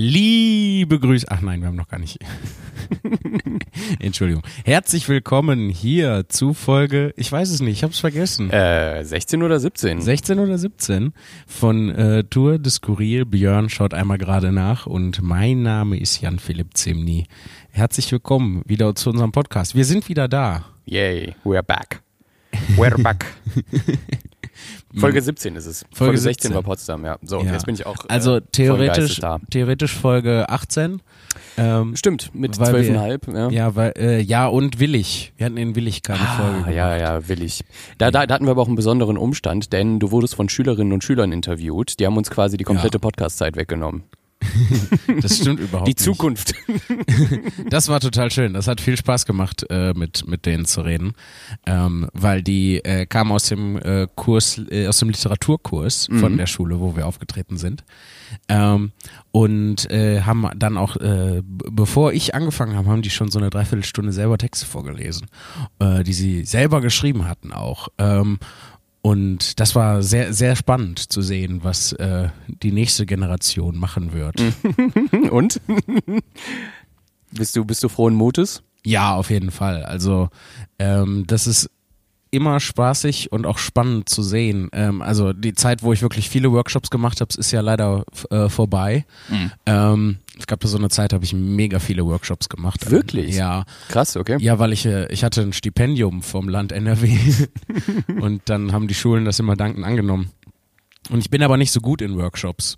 Liebe Grüße. Ach nein, wir haben noch gar nicht. Entschuldigung. Herzlich willkommen hier zu Folge, ich weiß es nicht, ich habe es vergessen. Äh, 16 oder 17? 16 oder 17 von äh, Tour de Skurril. Björn schaut einmal gerade nach und mein Name ist Jan-Philipp Zimny. Herzlich willkommen wieder zu unserem Podcast. Wir sind wieder da. Yay, we're back. We're back. Folge 17 ist es. Folge, Folge 16 war Potsdam, ja. So, ja. jetzt bin ich auch. Äh, also theoretisch, theoretisch Folge 18. Ähm, Stimmt, mit zwölfeinhalb. Ja. Ja, weil, äh, ja, und Willig. Wir hatten in Willig keine ah, Folge. Gemacht. Ja, ja, Willig. Da, da, da hatten wir aber auch einen besonderen Umstand, denn du wurdest von Schülerinnen und Schülern interviewt. Die haben uns quasi die komplette ja. Podcast-Zeit weggenommen. das stimmt überhaupt Die Zukunft. das war total schön. Das hat viel Spaß gemacht, äh, mit, mit denen zu reden. Ähm, weil die äh, kamen aus dem äh, Kurs, äh, aus dem Literaturkurs mhm. von der Schule, wo wir aufgetreten sind. Ähm, und äh, haben dann auch, äh, bevor ich angefangen habe, haben die schon so eine Dreiviertelstunde selber Texte vorgelesen, die sie selber geschrieben hatten auch. Ähm, und das war sehr, sehr spannend zu sehen, was äh, die nächste Generation machen wird. Und? bist du, bist du frohen Mutes? Ja, auf jeden Fall. Also ähm, das ist immer spaßig und auch spannend zu sehen. Ähm, also die Zeit, wo ich wirklich viele Workshops gemacht habe, ist ja leider äh, vorbei. Mhm. Ähm, es gab da so eine Zeit, habe ich mega viele Workshops gemacht. Wirklich? Ja. Krass, okay. Ja, weil ich, äh, ich hatte ein Stipendium vom Land NRW und dann haben die Schulen das immer dankend angenommen. Und ich bin aber nicht so gut in Workshops.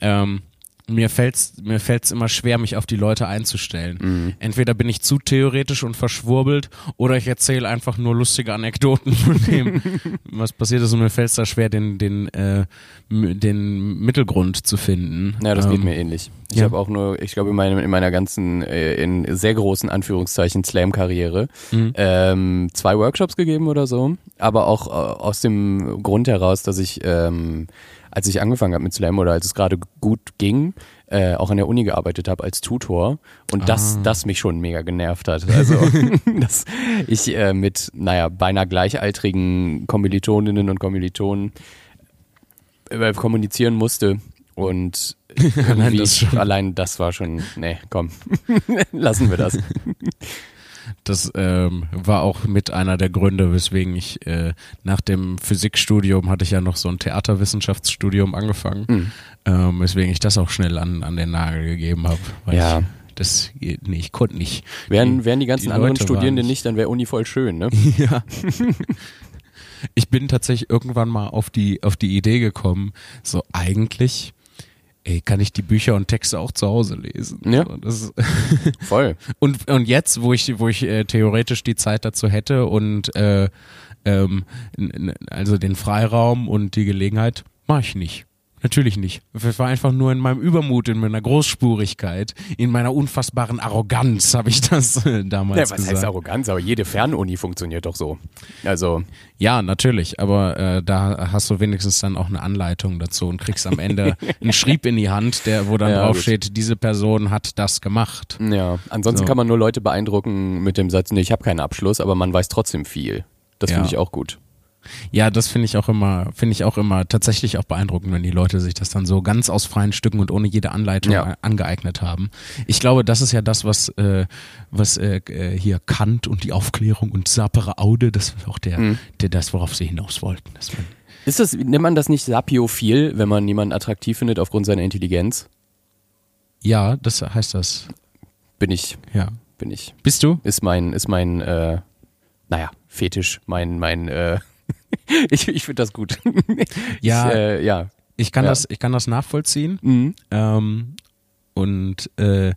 Ähm, mir fällt's mir fällt's immer schwer, mich auf die Leute einzustellen. Mhm. Entweder bin ich zu theoretisch und verschwurbelt oder ich erzähle einfach nur lustige Anekdoten von dem, was passiert ist und mir fällt's da schwer, den den äh, den Mittelgrund zu finden. Ja, das ähm, geht mir ähnlich. Ich ja. habe auch nur, ich glaube in, meinem, in meiner ganzen, äh, in sehr großen Anführungszeichen Slam-Karriere mhm. ähm, zwei Workshops gegeben oder so, aber auch äh, aus dem Grund heraus, dass ich ähm, als ich angefangen habe mit Slam oder als es gerade gut ging, äh, auch an der Uni gearbeitet habe als Tutor und ah. das, das mich schon mega genervt hat. Also, dass ich äh, mit, naja, beinahe gleichaltrigen Kommilitoninnen und Kommilitonen äh, kommunizieren musste und allein das, allein das war schon, nee, komm, lassen wir das. Das ähm, war auch mit einer der Gründe, weswegen ich äh, nach dem Physikstudium hatte ich ja noch so ein Theaterwissenschaftsstudium angefangen, mhm. ähm, weswegen ich das auch schnell an, an den Nagel gegeben habe. Ja. Ich, das, nee, ich konnte nicht. Wären, wären die ganzen die anderen Studierenden nicht, dann wäre Uni voll schön, ne? ja. ich bin tatsächlich irgendwann mal auf die, auf die Idee gekommen, so eigentlich ey, kann ich die Bücher und Texte auch zu Hause lesen. Ja. So, Voll. und, und jetzt, wo ich, wo ich äh, theoretisch die Zeit dazu hätte und äh, ähm, also den Freiraum und die Gelegenheit, mache ich nicht. Natürlich nicht. Es war einfach nur in meinem Übermut, in meiner Großspurigkeit, in meiner unfassbaren Arroganz habe ich das äh, damals ja, was gesagt. heißt Arroganz? Aber jede Fernuni funktioniert doch so. Also ja, natürlich. Aber äh, da hast du wenigstens dann auch eine Anleitung dazu und kriegst am Ende einen Schrieb in die Hand, der wo dann ja, draufsteht, diese Person hat das gemacht. Ja. Ansonsten so. kann man nur Leute beeindrucken mit dem Satz, nee, ich habe keinen Abschluss, aber man weiß trotzdem viel. Das ja. finde ich auch gut. Ja, das finde ich auch immer, finde ich auch immer tatsächlich auch beeindruckend, wenn die Leute sich das dann so ganz aus freien Stücken und ohne jede Anleitung ja. angeeignet haben. Ich glaube, das ist ja das, was, äh, was äh, äh hier Kant und die Aufklärung und Sapere Aude, das ist auch der, mhm. der das, worauf sie hinaus wollten. ist das, nennt man das nicht sapiophil, wenn man jemanden attraktiv findet aufgrund seiner Intelligenz? Ja, das heißt das. Bin ich. Ja. Bin ich. Bist du? Ist mein, ist mein, äh, naja, Fetisch, mein, mein, äh, ich ich finde das gut. Ja, ich, äh, ja. Ich kann ja. das, ich kann das nachvollziehen. Mhm. Ähm, und äh,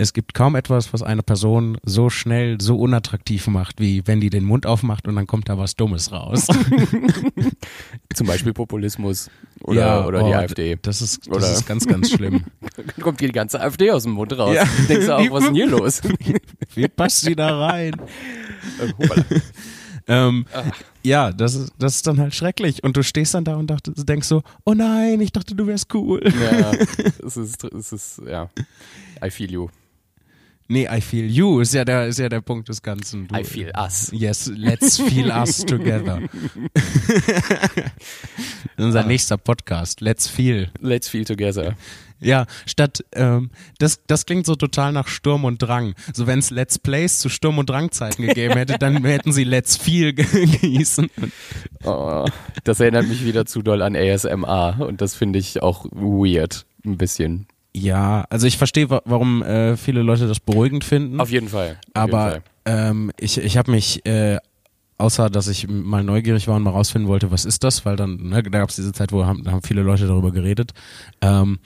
es gibt kaum etwas, was eine Person so schnell, so unattraktiv macht, wie wenn die den Mund aufmacht und dann kommt da was Dummes raus. Zum Beispiel Populismus oder, ja, oder oh, die AfD. Das ist, das oder? ist ganz, ganz schlimm. dann kommt die ganze AfD aus dem Mund raus. Ja. Denkst du auch, was ist denn hier los? Wie passt sie da rein? Äh, ähm, ja, das ist, das ist dann halt schrecklich. Und du stehst dann da und dacht, denkst so, oh nein, ich dachte, du wärst cool. Ja, es ist, es ist, ja, I feel you. Nee, I feel you ist ja der, ist ja der Punkt des Ganzen. Du, I feel us. Yes, let's feel us together. Unser ah. nächster Podcast. Let's feel. Let's feel together. Ja, statt, ähm, das, das klingt so total nach Sturm und Drang. So wenn es Let's Plays zu Sturm und Drangzeiten gegeben hätte, dann hätten sie Let's Feel gießen. Oh, das erinnert mich wieder zu doll an ASMR und das finde ich auch weird. Ein bisschen. Ja, also ich verstehe, warum äh, viele Leute das beruhigend finden. Auf jeden Fall. Auf aber jeden Fall. Ähm, ich, ich habe mich, äh, außer dass ich mal neugierig war und mal rausfinden wollte, was ist das, weil dann, ne, da gab es diese Zeit, wo haben, da haben viele Leute darüber geredet. Ähm,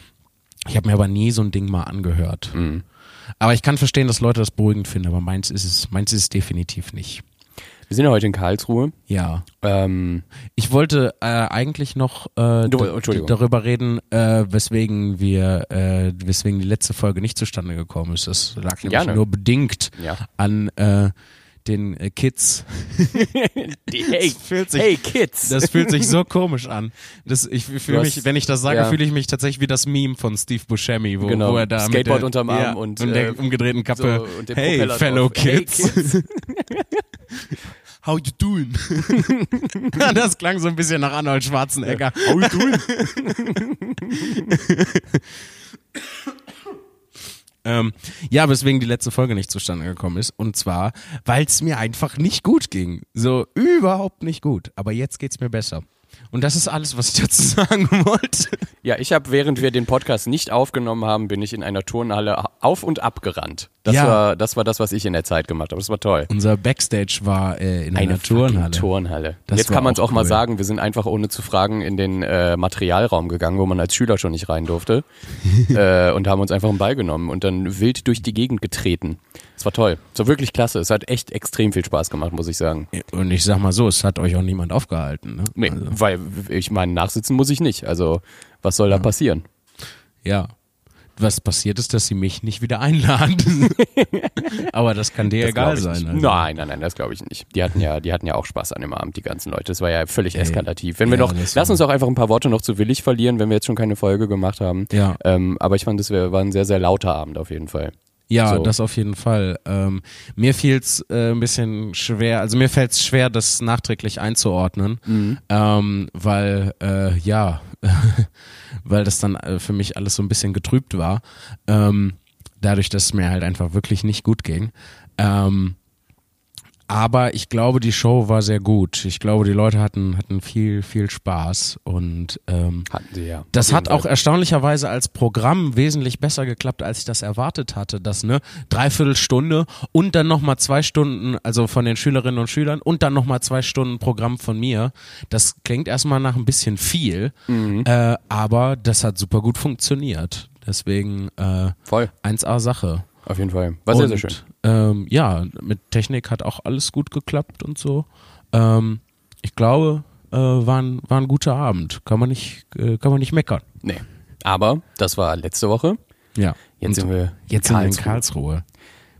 ich habe mir aber nie so ein Ding mal angehört. Mhm. Aber ich kann verstehen, dass Leute das beruhigend finden, aber meins ist es, meins ist es definitiv nicht. Wir sind ja heute in Karlsruhe. Ja. Ähm, ich wollte äh, eigentlich noch äh, darüber reden, äh, weswegen wir, äh, weswegen die letzte Folge nicht zustande gekommen ist. Das lag nämlich Gerne. nur bedingt ja. an äh, den äh, Kids. Die, hey, sich, hey Kids. Das fühlt sich so komisch an. Das, ich fühle mich, wenn ich das sage, ja. fühle ich mich tatsächlich wie das Meme von Steve Buscemi, wo, genau. wo er da Skateboard mit der, unterm Arm ja, und, und der umgedrehten Kappe. So, hey, Propeller fellow drauf. kids. Hey, kids. How you doing? das klang so ein bisschen nach Arnold Schwarzenegger. How you doing? Ähm, ja, weswegen die letzte Folge nicht zustande gekommen ist. Und zwar, weil es mir einfach nicht gut ging. So überhaupt nicht gut. Aber jetzt geht's mir besser. Und das ist alles, was ich dazu sagen wollte. Ja, ich habe, während wir den Podcast nicht aufgenommen haben, bin ich in einer Turnhalle auf und ab gerannt. Das, ja. war, das war das, was ich in der Zeit gemacht habe. Das war toll. Unser Backstage war äh, in eine einer Turnhalle. Turnhalle. Das Jetzt kann man es auch, auch cool. mal sagen, wir sind einfach ohne zu fragen in den äh, Materialraum gegangen, wo man als Schüler schon nicht rein durfte. äh, und haben uns einfach einen Ball genommen und dann wild durch die Gegend getreten. Es war toll. Es war wirklich klasse. Es hat echt extrem viel Spaß gemacht, muss ich sagen. Und ich sag mal so, es hat euch auch niemand aufgehalten. Ne? Nee, also. weil ich meine, nachsitzen muss ich nicht. Also, was soll ja. da passieren? Ja. Was passiert ist, dass sie mich nicht wieder einladen. Aber das kann dir das egal sein. Also. Nein, nein, nein, das glaube ich nicht. Die hatten ja, die hatten ja auch Spaß an dem Abend, die ganzen Leute. Das war ja völlig Ey, eskalativ. Wenn wir ja, noch, lass uns auch einfach ein paar Worte noch zu Willig verlieren, wenn wir jetzt schon keine Folge gemacht haben. Ja. Ähm, aber ich fand, das war ein sehr, sehr lauter Abend auf jeden Fall. Ja, so. das auf jeden Fall. Ähm, mir fiel es äh, ein bisschen schwer, also mir fällt es schwer, das nachträglich einzuordnen, mhm. ähm, weil äh, ja, weil das dann äh, für mich alles so ein bisschen getrübt war, ähm, dadurch, dass es mir halt einfach wirklich nicht gut ging. Ähm, aber ich glaube, die Show war sehr gut. Ich glaube, die Leute hatten, hatten viel, viel Spaß. Und ähm, hatten sie ja. Das hat auch erstaunlicherweise als Programm wesentlich besser geklappt, als ich das erwartet hatte. Das, ne, dreiviertel Stunde und dann nochmal zwei Stunden, also von den Schülerinnen und Schülern und dann nochmal zwei Stunden Programm von mir. Das klingt erstmal nach ein bisschen viel, mhm. äh, aber das hat super gut funktioniert. Deswegen äh, Voll. 1A Sache. Auf jeden Fall. War sehr, sehr schön. Ähm, ja, mit Technik hat auch alles gut geklappt und so. Ähm, ich glaube, äh, war, ein, war ein guter Abend. Kann man nicht, äh, kann man nicht meckern. Nee. Aber das war letzte Woche. Ja. Jetzt und sind wir jetzt Karlsruhe. sind wir in Karlsruhe.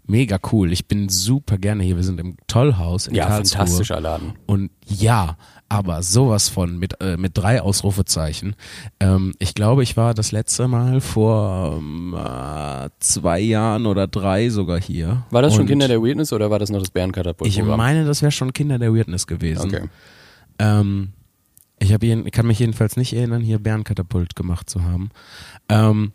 Mega cool. Ich bin super gerne hier. Wir sind im Tollhaus in ja, Karlsruhe. Ja, fantastischer Laden. Und ja, aber sowas von mit, äh, mit drei Ausrufezeichen. Ähm, ich glaube, ich war das letzte Mal vor ähm, äh, zwei Jahren oder drei sogar hier. War das schon Kinder der Weirdness oder war das noch das Bärenkatapult? Ich meine, das wäre schon Kinder der Weirdness gewesen. Okay. Ähm, ich, hab ich kann mich jedenfalls nicht erinnern, hier Bärenkatapult gemacht zu haben. Ähm,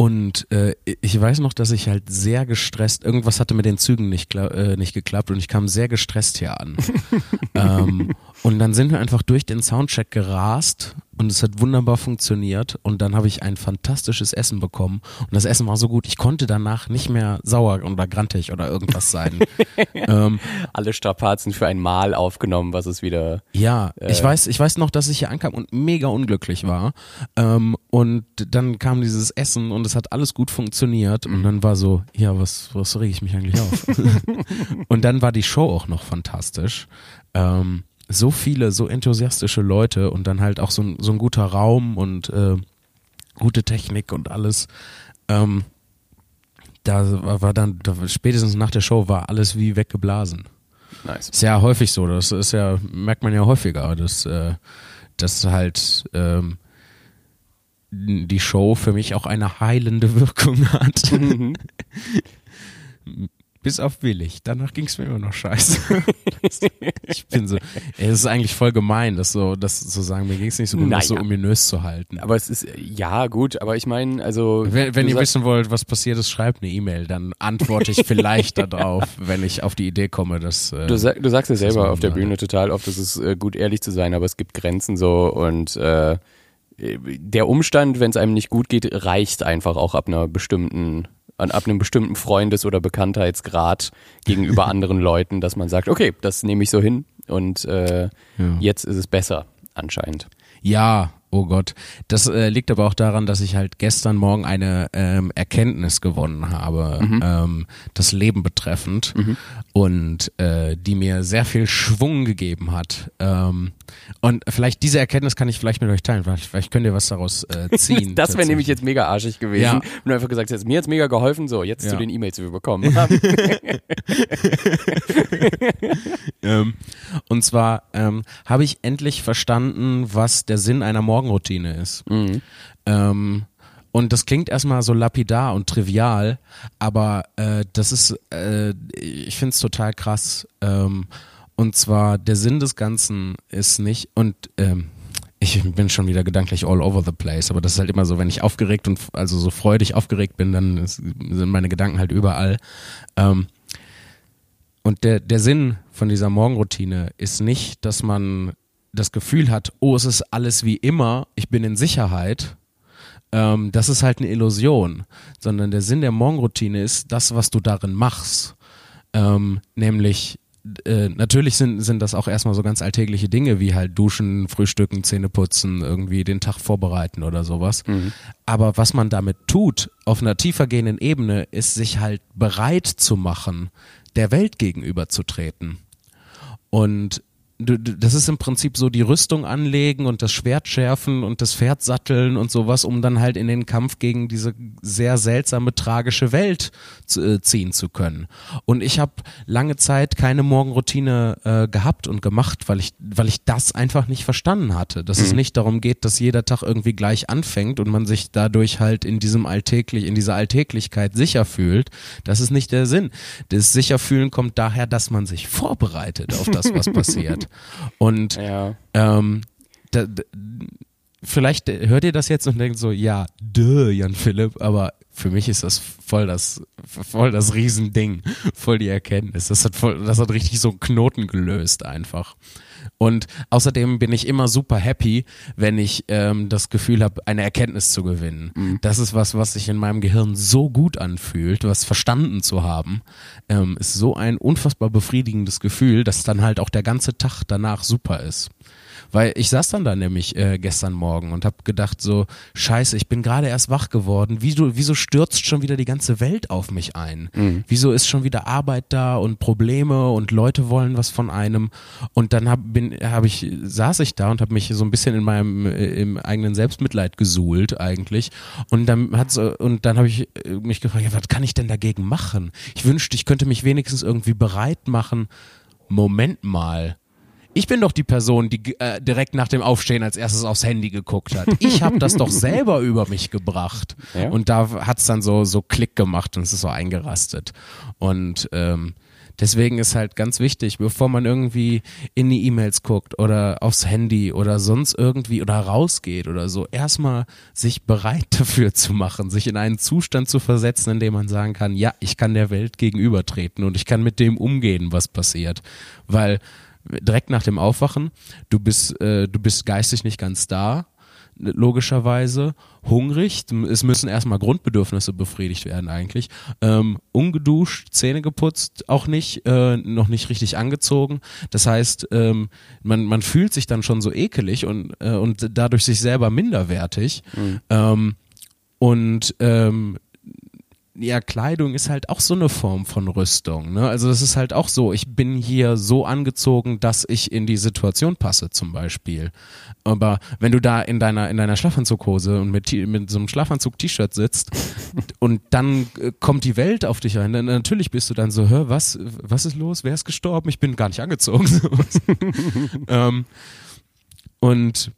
und äh, ich weiß noch, dass ich halt sehr gestresst, irgendwas hatte mit den Zügen nicht, äh, nicht geklappt und ich kam sehr gestresst hier an. ähm, und dann sind wir einfach durch den Soundcheck gerast und es hat wunderbar funktioniert und dann habe ich ein fantastisches Essen bekommen und das Essen war so gut, ich konnte danach nicht mehr sauer oder grantig oder irgendwas sein. ähm, Alle Strapazen für ein Mal aufgenommen, was es wieder. Ja, äh, ich weiß, ich weiß noch, dass ich hier ankam und mega unglücklich war ähm, und dann kam dieses Essen und es hat alles gut funktioniert und dann war so, ja, was, was rege ich mich eigentlich auf? und dann war die Show auch noch fantastisch. Ähm, so viele, so enthusiastische Leute und dann halt auch so ein, so ein guter Raum und äh, gute Technik und alles. Ähm, da war, war dann, da, spätestens nach der Show war alles wie weggeblasen. Nice. Ist ja häufig so, das ist ja, merkt man ja häufiger, dass, äh, dass halt ähm, die Show für mich auch eine heilende Wirkung hat. Mhm. bis auf willig. Danach ging es mir immer noch scheiße. ich bin so, ey, es ist eigentlich voll gemein, das so, das zu sagen, mir ging es nicht so gut, naja. das so ominös zu halten. Aber es ist, ja gut, aber ich meine, also. Wenn, wenn ihr wissen wollt, was passiert ist, schreibt eine E-Mail, dann antworte ich vielleicht darauf, wenn ich auf die Idee komme, dass. Äh, du, sag, du sagst ja selber auf der Bühne total oft, es ist äh, gut ehrlich zu sein, aber es gibt Grenzen so und äh, der Umstand, wenn es einem nicht gut geht, reicht einfach auch ab einer bestimmten an, ab einem bestimmten Freundes- oder Bekanntheitsgrad gegenüber anderen Leuten, dass man sagt, okay, das nehme ich so hin und äh, ja. jetzt ist es besser anscheinend. Ja, Oh Gott, das äh, liegt aber auch daran, dass ich halt gestern Morgen eine ähm, Erkenntnis gewonnen habe, mhm. ähm, das Leben betreffend mhm. und äh, die mir sehr viel Schwung gegeben hat. Ähm, und vielleicht diese Erkenntnis kann ich vielleicht mit euch teilen, vielleicht, vielleicht könnt ihr was daraus äh, ziehen. das wäre nämlich jetzt mega arschig gewesen. Ja. Und du einfach gesagt hast, mir hat's mega geholfen, so jetzt ja. zu den E-Mails, die wir bekommen haben. ähm, und zwar ähm, habe ich endlich verstanden, was der Sinn einer Morgen Morgenroutine ist. Mhm. Ähm, und das klingt erstmal so lapidar und trivial, aber äh, das ist, äh, ich finde es total krass. Ähm, und zwar der Sinn des Ganzen ist nicht, und ähm, ich bin schon wieder gedanklich all over the place, aber das ist halt immer so, wenn ich aufgeregt und also so freudig aufgeregt bin, dann ist, sind meine Gedanken halt überall. Ähm, und der, der Sinn von dieser Morgenroutine ist nicht, dass man das Gefühl hat, oh, es ist alles wie immer, ich bin in Sicherheit, ähm, das ist halt eine Illusion, sondern der Sinn der Morgenroutine ist das, was du darin machst. Ähm, nämlich, äh, natürlich sind, sind das auch erstmal so ganz alltägliche Dinge wie halt duschen, frühstücken, Zähne putzen, irgendwie den Tag vorbereiten oder sowas. Mhm. Aber was man damit tut, auf einer tiefer gehenden Ebene, ist sich halt bereit zu machen, der Welt gegenüberzutreten. Und das ist im Prinzip so die Rüstung anlegen und das Schwert schärfen und das Pferd satteln und sowas, um dann halt in den Kampf gegen diese sehr seltsame, tragische Welt zu, äh, ziehen zu können. Und ich habe lange Zeit keine Morgenroutine äh, gehabt und gemacht, weil ich, weil ich das einfach nicht verstanden hatte. Dass mhm. es nicht darum geht, dass jeder Tag irgendwie gleich anfängt und man sich dadurch halt in diesem alltäglich, in dieser Alltäglichkeit sicher fühlt. Das ist nicht der Sinn. Das Sicherfühlen kommt daher, dass man sich vorbereitet auf das, was passiert. Und ja. ähm, da, da, vielleicht hört ihr das jetzt und denkt so, ja, duh, Jan Philipp, aber für mich ist das voll das, voll das Riesending, voll die Erkenntnis. Das hat voll, das hat richtig so einen Knoten gelöst einfach. Und außerdem bin ich immer super happy, wenn ich ähm, das Gefühl habe, eine Erkenntnis zu gewinnen. Mhm. Das ist was, was sich in meinem Gehirn so gut anfühlt, was verstanden zu haben, ähm, ist so ein unfassbar befriedigendes Gefühl, dass dann halt auch der ganze Tag danach super ist. Weil ich saß dann da nämlich äh, gestern Morgen und habe gedacht so, scheiße, ich bin gerade erst wach geworden. Wieso, wieso stürzt schon wieder die ganze Welt auf mich ein? Mhm. Wieso ist schon wieder Arbeit da und Probleme und Leute wollen was von einem? Und dann hab, bin, hab ich, saß ich da und habe mich so ein bisschen in meinem äh, im eigenen Selbstmitleid gesuhlt eigentlich. Und dann hat's, und dann habe ich äh, mich gefragt, ja, was kann ich denn dagegen machen? Ich wünschte, ich könnte mich wenigstens irgendwie bereit machen. Moment mal ich bin doch die Person, die äh, direkt nach dem Aufstehen als erstes aufs Handy geguckt hat. Ich habe das doch selber über mich gebracht. Ja. Und da hat's dann so, so Klick gemacht und es ist so eingerastet. Und ähm, deswegen ist halt ganz wichtig, bevor man irgendwie in die E-Mails guckt oder aufs Handy oder sonst irgendwie oder rausgeht oder so, erstmal sich bereit dafür zu machen, sich in einen Zustand zu versetzen, in dem man sagen kann, ja, ich kann der Welt gegenübertreten und ich kann mit dem umgehen, was passiert. Weil direkt nach dem Aufwachen, du bist, äh, du bist geistig nicht ganz da, logischerweise, hungrig, es müssen erstmal Grundbedürfnisse befriedigt werden eigentlich, ähm, ungeduscht, Zähne geputzt, auch nicht, äh, noch nicht richtig angezogen. Das heißt, ähm, man, man fühlt sich dann schon so ekelig und, äh, und dadurch sich selber minderwertig. Mhm. Ähm, und ähm, ja, Kleidung ist halt auch so eine Form von Rüstung. Ne? Also das ist halt auch so, ich bin hier so angezogen, dass ich in die Situation passe zum Beispiel. Aber wenn du da in deiner, in deiner Schlafanzughose und mit, mit so einem Schlafanzug-T-Shirt sitzt und dann äh, kommt die Welt auf dich ein, dann natürlich bist du dann so, hör, was, was ist los? Wer ist gestorben? Ich bin gar nicht angezogen. ähm, und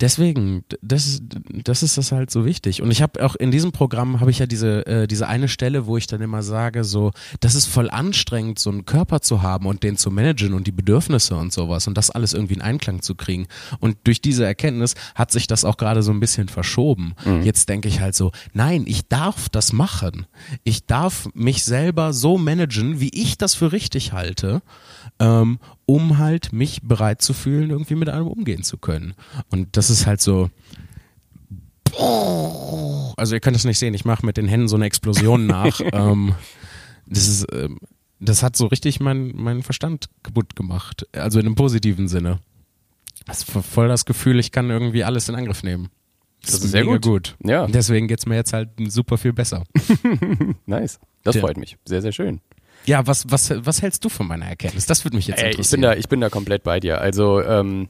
Deswegen, das, das ist das halt so wichtig. Und ich habe auch in diesem Programm habe ich ja diese, äh, diese eine Stelle, wo ich dann immer sage, so, das ist voll anstrengend, so einen Körper zu haben und den zu managen und die Bedürfnisse und sowas und das alles irgendwie in Einklang zu kriegen. Und durch diese Erkenntnis hat sich das auch gerade so ein bisschen verschoben. Mhm. Jetzt denke ich halt so, nein, ich darf das machen. Ich darf mich selber so managen, wie ich das für richtig halte ähm, um halt mich bereit zu fühlen, irgendwie mit allem umgehen zu können. Und das ist halt so. Also ihr könnt es nicht sehen, ich mache mit den Händen so eine Explosion nach. ähm, das ist, ähm, das hat so richtig meinen mein Verstand kaputt gemacht. Also in einem positiven Sinne. Das ist voll das Gefühl, ich kann irgendwie alles in Angriff nehmen. Das, das ist sehr gut. gut. Ja. Deswegen geht's mir jetzt halt super viel besser. nice. Das ja. freut mich. Sehr, sehr schön. Ja, was, was, was hältst du von meiner Erkenntnis? Das würde mich jetzt interessieren. ich bin da, ich bin da komplett bei dir. Also, ähm,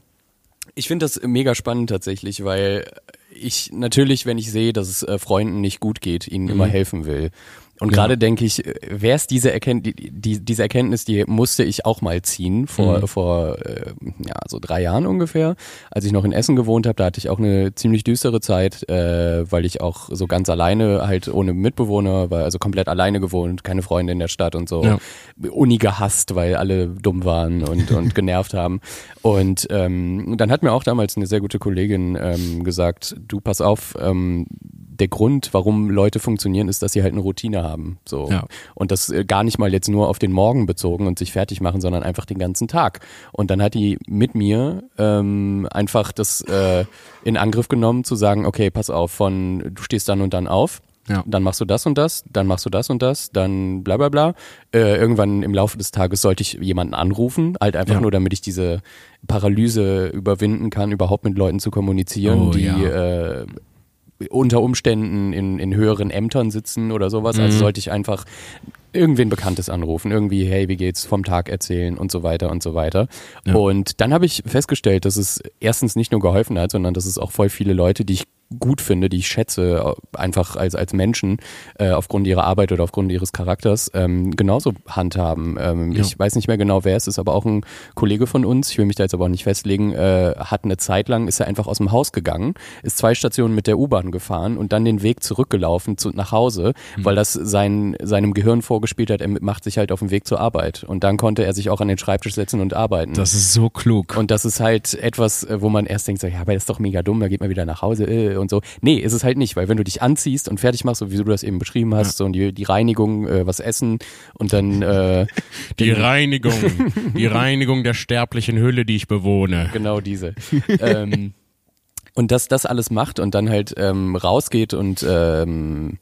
ich finde das mega spannend tatsächlich, weil ich natürlich, wenn ich sehe, dass es äh, Freunden nicht gut geht, ihnen mhm. immer helfen will. Und gerade denke ich, wer ist diese Erkenntnis, die, diese Erkenntnis, die musste ich auch mal ziehen vor, mhm. vor äh, ja, so drei Jahren ungefähr. Als ich noch in Essen gewohnt habe, da hatte ich auch eine ziemlich düstere Zeit, äh, weil ich auch so ganz alleine, halt ohne Mitbewohner, war also komplett alleine gewohnt, keine Freunde in der Stadt und so. Ja. Uni gehasst, weil alle dumm waren und, und genervt haben. Und ähm, dann hat mir auch damals eine sehr gute Kollegin ähm, gesagt, du pass auf, ähm, der Grund, warum Leute funktionieren, ist, dass sie halt eine Routine haben. So. Ja. Und das äh, gar nicht mal jetzt nur auf den Morgen bezogen und sich fertig machen, sondern einfach den ganzen Tag. Und dann hat die mit mir ähm, einfach das äh, in Angriff genommen, zu sagen, okay, pass auf, von du stehst dann und dann auf. Ja. Dann machst du das und das, dann machst du das und das, dann bla bla bla. Äh, irgendwann im Laufe des Tages sollte ich jemanden anrufen, halt einfach ja. nur, damit ich diese Paralyse überwinden kann, überhaupt mit Leuten zu kommunizieren, oh, die ja. äh, unter Umständen in, in höheren Ämtern sitzen oder sowas. Also mhm. Also sollte ich einfach irgendwen Bekanntes anrufen, irgendwie, hey, wie geht's, vom Tag erzählen und so weiter und so weiter. Ja. Und dann habe ich festgestellt, dass es erstens nicht nur geholfen hat, sondern dass es auch voll viele Leute, die ich gut finde, die ich schätze, einfach als, als Menschen, äh, aufgrund ihrer Arbeit oder aufgrund ihres Charakters, ähm, genauso handhaben. Ähm, ja. Ich weiß nicht mehr genau, wer es ist, aber auch ein Kollege von uns, ich will mich da jetzt aber auch nicht festlegen, äh, hat eine Zeit lang, ist er einfach aus dem Haus gegangen, ist zwei Stationen mit der U-Bahn gefahren und dann den Weg zurückgelaufen zu, nach Hause, mhm. weil das sein, seinem Gehirn vorgespielt hat, er macht sich halt auf dem Weg zur Arbeit. Und dann konnte er sich auch an den Schreibtisch setzen und arbeiten. Das ist so klug. Und das ist halt etwas, äh, wo man erst denkt, so, ja, aber das ist doch mega dumm, da geht man wieder nach Hause. Äh, und so. Nee, ist es halt nicht, weil wenn du dich anziehst und fertig machst, so wie du das eben beschrieben hast, ja. so und die, die Reinigung, äh, was essen und dann äh, die Reinigung, die Reinigung der sterblichen Hülle, die ich bewohne. Genau diese. ähm, und dass das alles macht und dann halt ähm, rausgeht und ähm,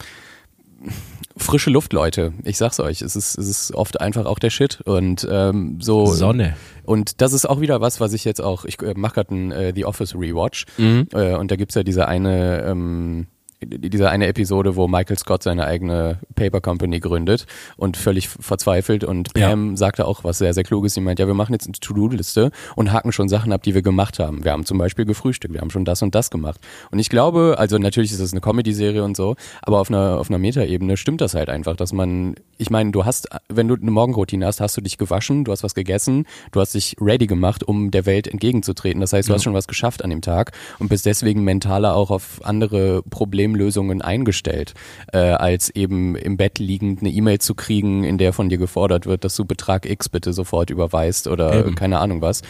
frische Luft, Leute. Ich sag's euch, es ist, es ist oft einfach auch der Shit und ähm, so Sonne. Und das ist auch wieder was, was ich jetzt auch, ich äh, mache gerade einen äh, The Office Rewatch mhm. äh, und da gibt's ja diese eine ähm, diese eine Episode, wo Michael Scott seine eigene Paper Company gründet und völlig verzweifelt und Pam ja. sagte auch was sehr, sehr kluges. Sie meint, ja, wir machen jetzt eine To-Do-Liste und haken schon Sachen ab, die wir gemacht haben. Wir haben zum Beispiel gefrühstückt, wir haben schon das und das gemacht. Und ich glaube, also natürlich ist es eine Comedy-Serie und so, aber auf einer, auf einer Metaebene stimmt das halt einfach, dass man, ich meine, du hast, wenn du eine Morgenroutine hast, hast du dich gewaschen, du hast was gegessen, du hast dich ready gemacht, um der Welt entgegenzutreten. Das heißt, du ja. hast schon was geschafft an dem Tag und bist deswegen mentaler auch auf andere Probleme Problemlösungen eingestellt, äh, als eben im Bett liegend eine E-Mail zu kriegen, in der von dir gefordert wird, dass du Betrag X bitte sofort überweist oder eben. keine Ahnung was.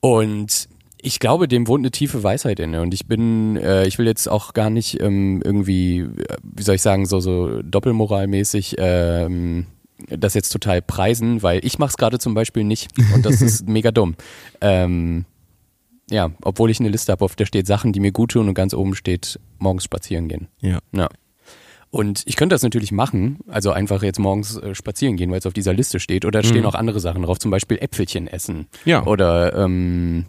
Und ich glaube, dem wohnt eine tiefe Weisheit inne und ich bin, äh, ich will jetzt auch gar nicht ähm, irgendwie, wie soll ich sagen, so so doppelmoralmäßig ähm, das jetzt total preisen, weil ich mache es gerade zum Beispiel nicht und das ist mega dumm. Ähm, ja, obwohl ich eine Liste habe, auf der steht Sachen, die mir gut tun und ganz oben steht morgens spazieren gehen. Ja. ja. Und ich könnte das natürlich machen, also einfach jetzt morgens äh, spazieren gehen, weil es auf dieser Liste steht. Oder es stehen mhm. auch andere Sachen drauf, zum Beispiel Äpfelchen essen. Ja. Oder ähm,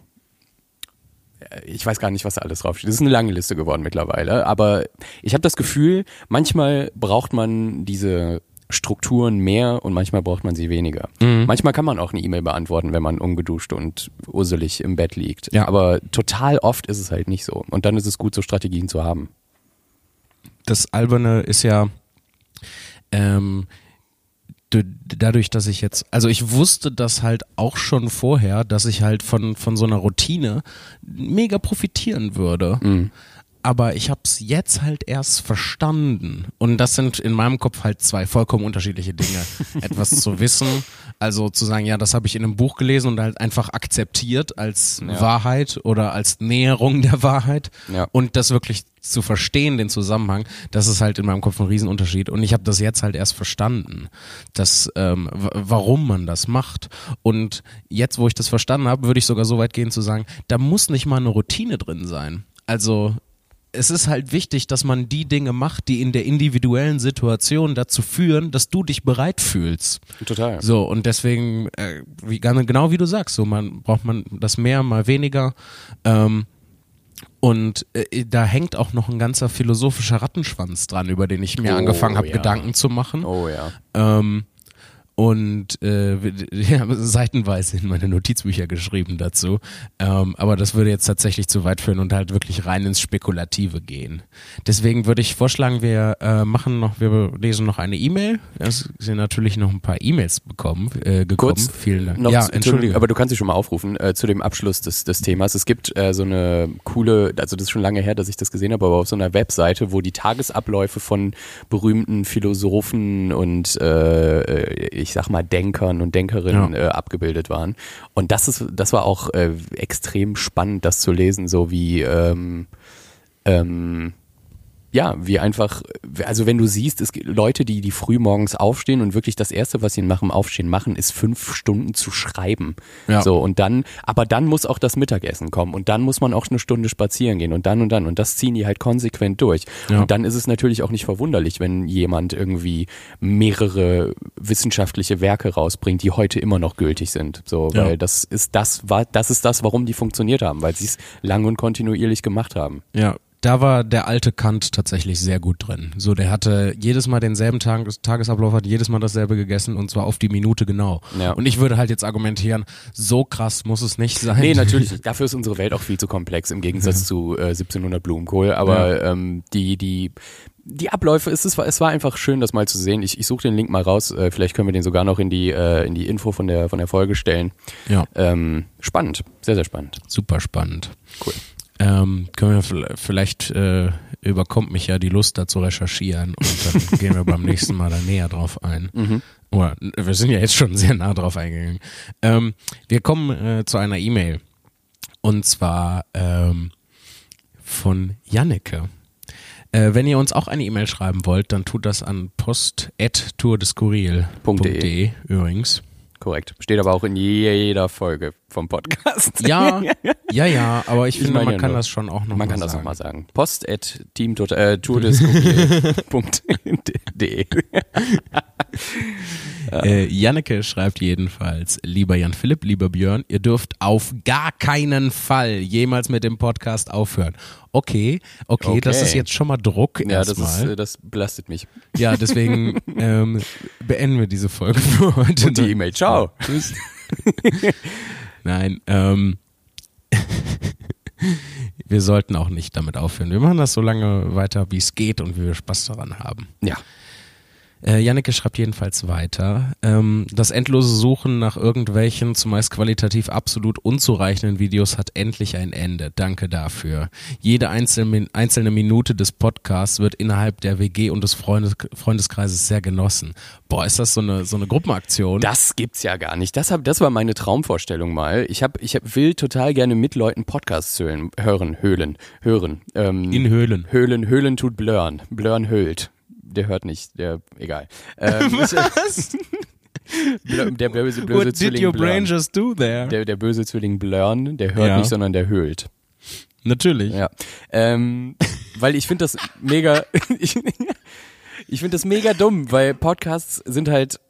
ich weiß gar nicht, was da alles draufsteht. Das ist eine lange Liste geworden mittlerweile. Aber ich habe das Gefühl, manchmal braucht man diese Strukturen mehr und manchmal braucht man sie weniger. Mhm. Manchmal kann man auch eine E-Mail beantworten, wenn man ungeduscht und urselig im Bett liegt. Ja. Aber total oft ist es halt nicht so. Und dann ist es gut, so Strategien zu haben. Das Alberne ist ja, ähm, dadurch, dass ich jetzt, also ich wusste das halt auch schon vorher, dass ich halt von, von so einer Routine mega profitieren würde. Mhm aber ich habe es jetzt halt erst verstanden. Und das sind in meinem Kopf halt zwei vollkommen unterschiedliche Dinge. Etwas zu wissen, also zu sagen, ja, das habe ich in einem Buch gelesen und halt einfach akzeptiert als ja. Wahrheit oder als Näherung der Wahrheit. Ja. Und das wirklich zu verstehen, den Zusammenhang, das ist halt in meinem Kopf ein Riesenunterschied. Und ich habe das jetzt halt erst verstanden, dass ähm, warum man das macht. Und jetzt, wo ich das verstanden habe, würde ich sogar so weit gehen zu sagen, da muss nicht mal eine Routine drin sein. Also es ist halt wichtig, dass man die Dinge macht, die in der individuellen Situation dazu führen, dass du dich bereit fühlst. Total. So, und deswegen, äh, wie, genau wie du sagst, so man braucht man das mehr, mal weniger. Ähm, und äh, da hängt auch noch ein ganzer philosophischer Rattenschwanz dran, über den ich mir oh, angefangen habe, ja. Gedanken zu machen. Oh ja. Ähm, und äh, ja, seitenweise in meine Notizbücher geschrieben dazu. Ähm, aber das würde jetzt tatsächlich zu weit führen und halt wirklich rein ins Spekulative gehen. Deswegen würde ich vorschlagen, wir äh, machen noch, wir lesen noch eine E-Mail. Es sind natürlich noch ein paar E-Mails bekommen, äh, gekommen. Kurz Vielen Dank. Noch ja, entschuldige. aber du kannst sie schon mal aufrufen äh, zu dem Abschluss des, des Themas. Es gibt äh, so eine coole, also das ist schon lange her, dass ich das gesehen habe, aber auf so einer Webseite, wo die Tagesabläufe von berühmten Philosophen und äh, äh ich sag mal, Denkern und Denkerinnen ja. äh, abgebildet waren. Und das ist, das war auch äh, extrem spannend, das zu lesen, so wie ähm, ähm, ja, wie einfach, also wenn du siehst, es gibt Leute, die, die früh morgens aufstehen und wirklich das erste, was sie nach dem Aufstehen machen, ist fünf Stunden zu schreiben. Ja. So, und dann, aber dann muss auch das Mittagessen kommen und dann muss man auch eine Stunde spazieren gehen und dann und dann und das ziehen die halt konsequent durch. Ja. Und dann ist es natürlich auch nicht verwunderlich, wenn jemand irgendwie mehrere wissenschaftliche Werke rausbringt, die heute immer noch gültig sind. So, weil ja. das ist das, war, das ist das, warum die funktioniert haben, weil sie es lang und kontinuierlich gemacht haben. Ja, da war der alte Kant tatsächlich sehr gut drin. So, der hatte jedes Mal denselben Tag, Tagesablauf, hat jedes Mal dasselbe gegessen und zwar auf die Minute genau. Ja. Und ich würde halt jetzt argumentieren, so krass muss es nicht sein. Nee, natürlich. Dafür ist unsere Welt auch viel zu komplex im Gegensatz ja. zu äh, 1700 Blumenkohl. Aber ja. ähm, die, die, die Abläufe, es, ist, es war einfach schön, das mal zu sehen. Ich, ich suche den Link mal raus. Äh, vielleicht können wir den sogar noch in die, äh, in die Info von der, von der Folge stellen. Ja. Ähm, spannend. Sehr, sehr spannend. Super spannend. Cool. Ähm, können wir vielleicht äh, überkommt mich ja die Lust da zu recherchieren und dann gehen wir beim nächsten Mal da näher drauf ein. Mhm. Oder wir sind ja jetzt schon sehr nah drauf eingegangen. Ähm, wir kommen äh, zu einer E-Mail und zwar ähm, von Janneke. Äh, wenn ihr uns auch eine E-Mail schreiben wollt, dann tut das an post.tourdeskurril.de übrigens. Korrekt. Steht aber auch in jeder Folge vom Podcast. Ja, ja, ja, aber ich, ich finde, man ja kann nur. das schon auch noch Man kann das auch mal sagen. Post at teamtourdeskurril.de äh, Janneke schreibt jedenfalls, lieber Jan Philipp, lieber Björn, ihr dürft auf gar keinen Fall jemals mit dem Podcast aufhören. Okay, okay, okay. das ist jetzt schon mal Druck ja. Das, ist, äh, das belastet mich. Ja, deswegen ähm, beenden wir diese Folge für heute. Und die E-Mail. Ciao. Tschüss. Nein, ähm, wir sollten auch nicht damit aufhören. Wir machen das so lange weiter, wie es geht und wie wir Spaß daran haben. Ja. Äh, Janneke schreibt jedenfalls weiter. Ähm, das endlose Suchen nach irgendwelchen, zumeist qualitativ absolut unzureichenden Videos hat endlich ein Ende. Danke dafür. Jede einzelne, Minute des Podcasts wird innerhalb der WG und des Freundes, Freundeskreises sehr genossen. Boah, ist das so eine, so eine Gruppenaktion? Das gibt's ja gar nicht. Das, hab, das war meine Traumvorstellung mal. Ich, hab, ich hab, will total gerne mit Leuten Podcasts hören, hören höhlen, hören. Ähm, In Höhlen. Höhlen, Höhlen tut blurren. Blurren höhlt der hört nicht, der, egal. Ähm, Was? der böse, böse What Zwilling did your brain just do there? Der, der böse Zwilling Blurn, der hört ja. nicht, sondern der höhlt. Natürlich. Ja. Ähm, weil ich finde das mega, ich, ich finde das mega dumm, weil Podcasts sind halt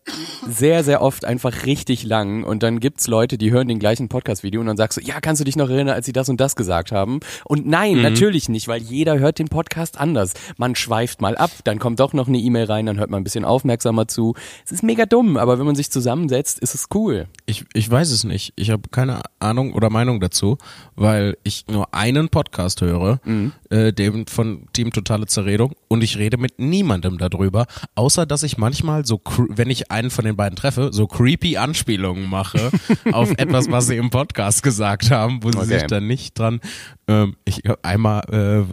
sehr, sehr oft einfach richtig lang und dann gibt's Leute, die hören den gleichen Podcast-Video und dann sagst du, ja, kannst du dich noch erinnern, als sie das und das gesagt haben? Und nein, mhm. natürlich nicht, weil jeder hört den Podcast anders. Man schweift mal ab, dann kommt doch noch eine E-Mail rein, dann hört man ein bisschen aufmerksamer zu. Es ist mega dumm, aber wenn man sich zusammensetzt, ist es cool. Ich, ich weiß es nicht. Ich habe keine Ahnung oder Meinung dazu, weil ich nur einen Podcast höre, mhm. äh, dem von Team Totale Zerredung und ich rede mit niemandem darüber, außer dass ich manchmal so, wenn ich einen von den beiden treffe, so creepy Anspielungen mache auf etwas, was sie im Podcast gesagt haben, wo sie Okay. sich dann nicht dran. Ähm, ich einmal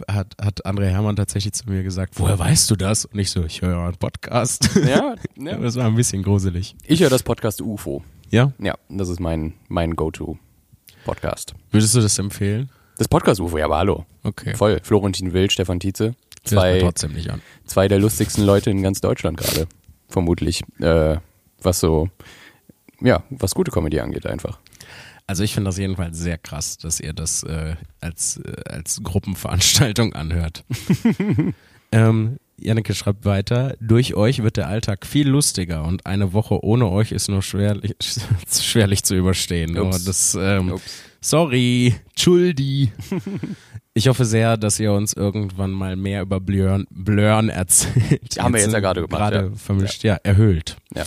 äh, hat hat André Hermann tatsächlich zu mir gesagt, woher weißt du das? Und ich so, ich höre einen Podcast. Ja, ja. Das war ein bisschen gruselig. Ich höre das Podcast UFO. Ja, Ja, das ist mein, mein Go-To-Podcast. würdest du das empfehlen? Das Podcast UFO, ja, aber hallo. Okay. Voll. Florentin Will, Stefan Tietze. Zwei, trotzdem nicht an. zwei der lustigsten Leute in ganz Deutschland gerade. Vermutlich. Äh, was so, ja, was gute Comedy angeht einfach. Also ich finde das jedenfalls sehr krass, dass ihr das äh, als, äh, als Gruppenveranstaltung anhört. ähm, Janneke schreibt weiter, durch euch wird der Alltag viel lustiger und eine Woche ohne euch ist nur schwerlich, schwerlich zu überstehen. Ups. Aber das, ähm, Ups. Sorry, Entschuldi. Ich hoffe sehr, dass ihr uns irgendwann mal mehr über Blurn, Blurn erzählt. Haben wir jetzt ja gerade gemacht, Gerade ja. vermischt, ja, erhöht. Ja.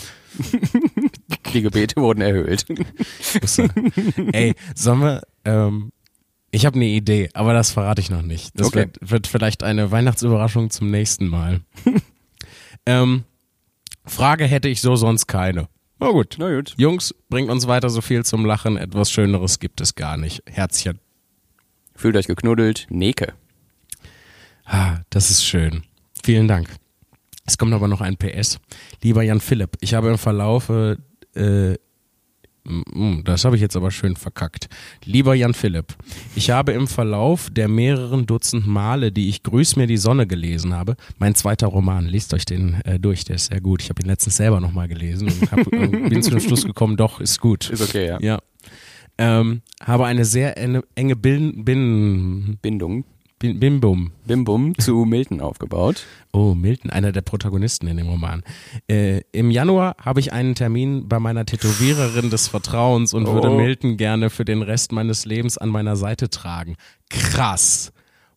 Die Gebete wurden erhöht. Ey, sollen wir, ähm, ich habe eine Idee, aber das verrate ich noch nicht. Das Okay. wird, wird vielleicht eine Weihnachtsüberraschung zum nächsten Mal. ähm, Frage hätte ich so sonst keine. Na gut. Na gut. Jungs, bringt uns weiter so viel zum Lachen. Etwas Schöneres gibt es gar nicht. Herzchen. Fühlt euch geknuddelt. Neke. Ah, das ist schön. Vielen Dank. Es kommt aber noch ein PS. Lieber Jan Philipp, ich habe im Verlaufe, äh, das habe ich jetzt aber schön verkackt. Lieber Jan Philipp, ich habe im Verlauf der mehreren Dutzend Male, die ich Grüß mir die Sonne gelesen habe, mein zweiter Roman, lest euch den äh, durch, der ist sehr gut. Ich habe ihn letztens selber nochmal gelesen und hab, äh, bin zu dem Schluss gekommen, doch, ist gut. Ist okay, ja. Ja. Ähm, habe eine sehr enge, enge Bin, Bin, Bindung. Bimbum Bim-Bum zu Milton aufgebaut. Oh, Milton, einer der Protagonisten in dem Roman. Äh, Im Januar habe ich einen Termin bei meiner Tätowiererin des Vertrauens und Oh. würde Milton gerne für den Rest meines Lebens an meiner Seite tragen. Krass.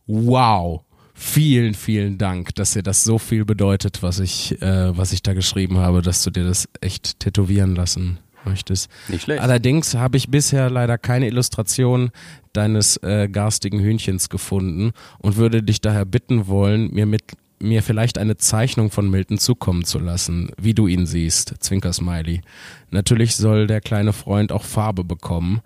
Wow. Vielen, vielen Dank, dass dir das so viel bedeutet, was ich, äh, was ich da geschrieben habe, dass du dir das echt tätowieren lassen möchtest. Nicht schlecht. Allerdings habe ich bisher leider keine Illustration deines äh, garstigen Hühnchens gefunden und würde dich daher bitten wollen, mir mit mir vielleicht eine Zeichnung von Milton zukommen zu lassen, wie du ihn siehst, Zwinker-Smiley. Natürlich soll der kleine Freund auch Farbe bekommen.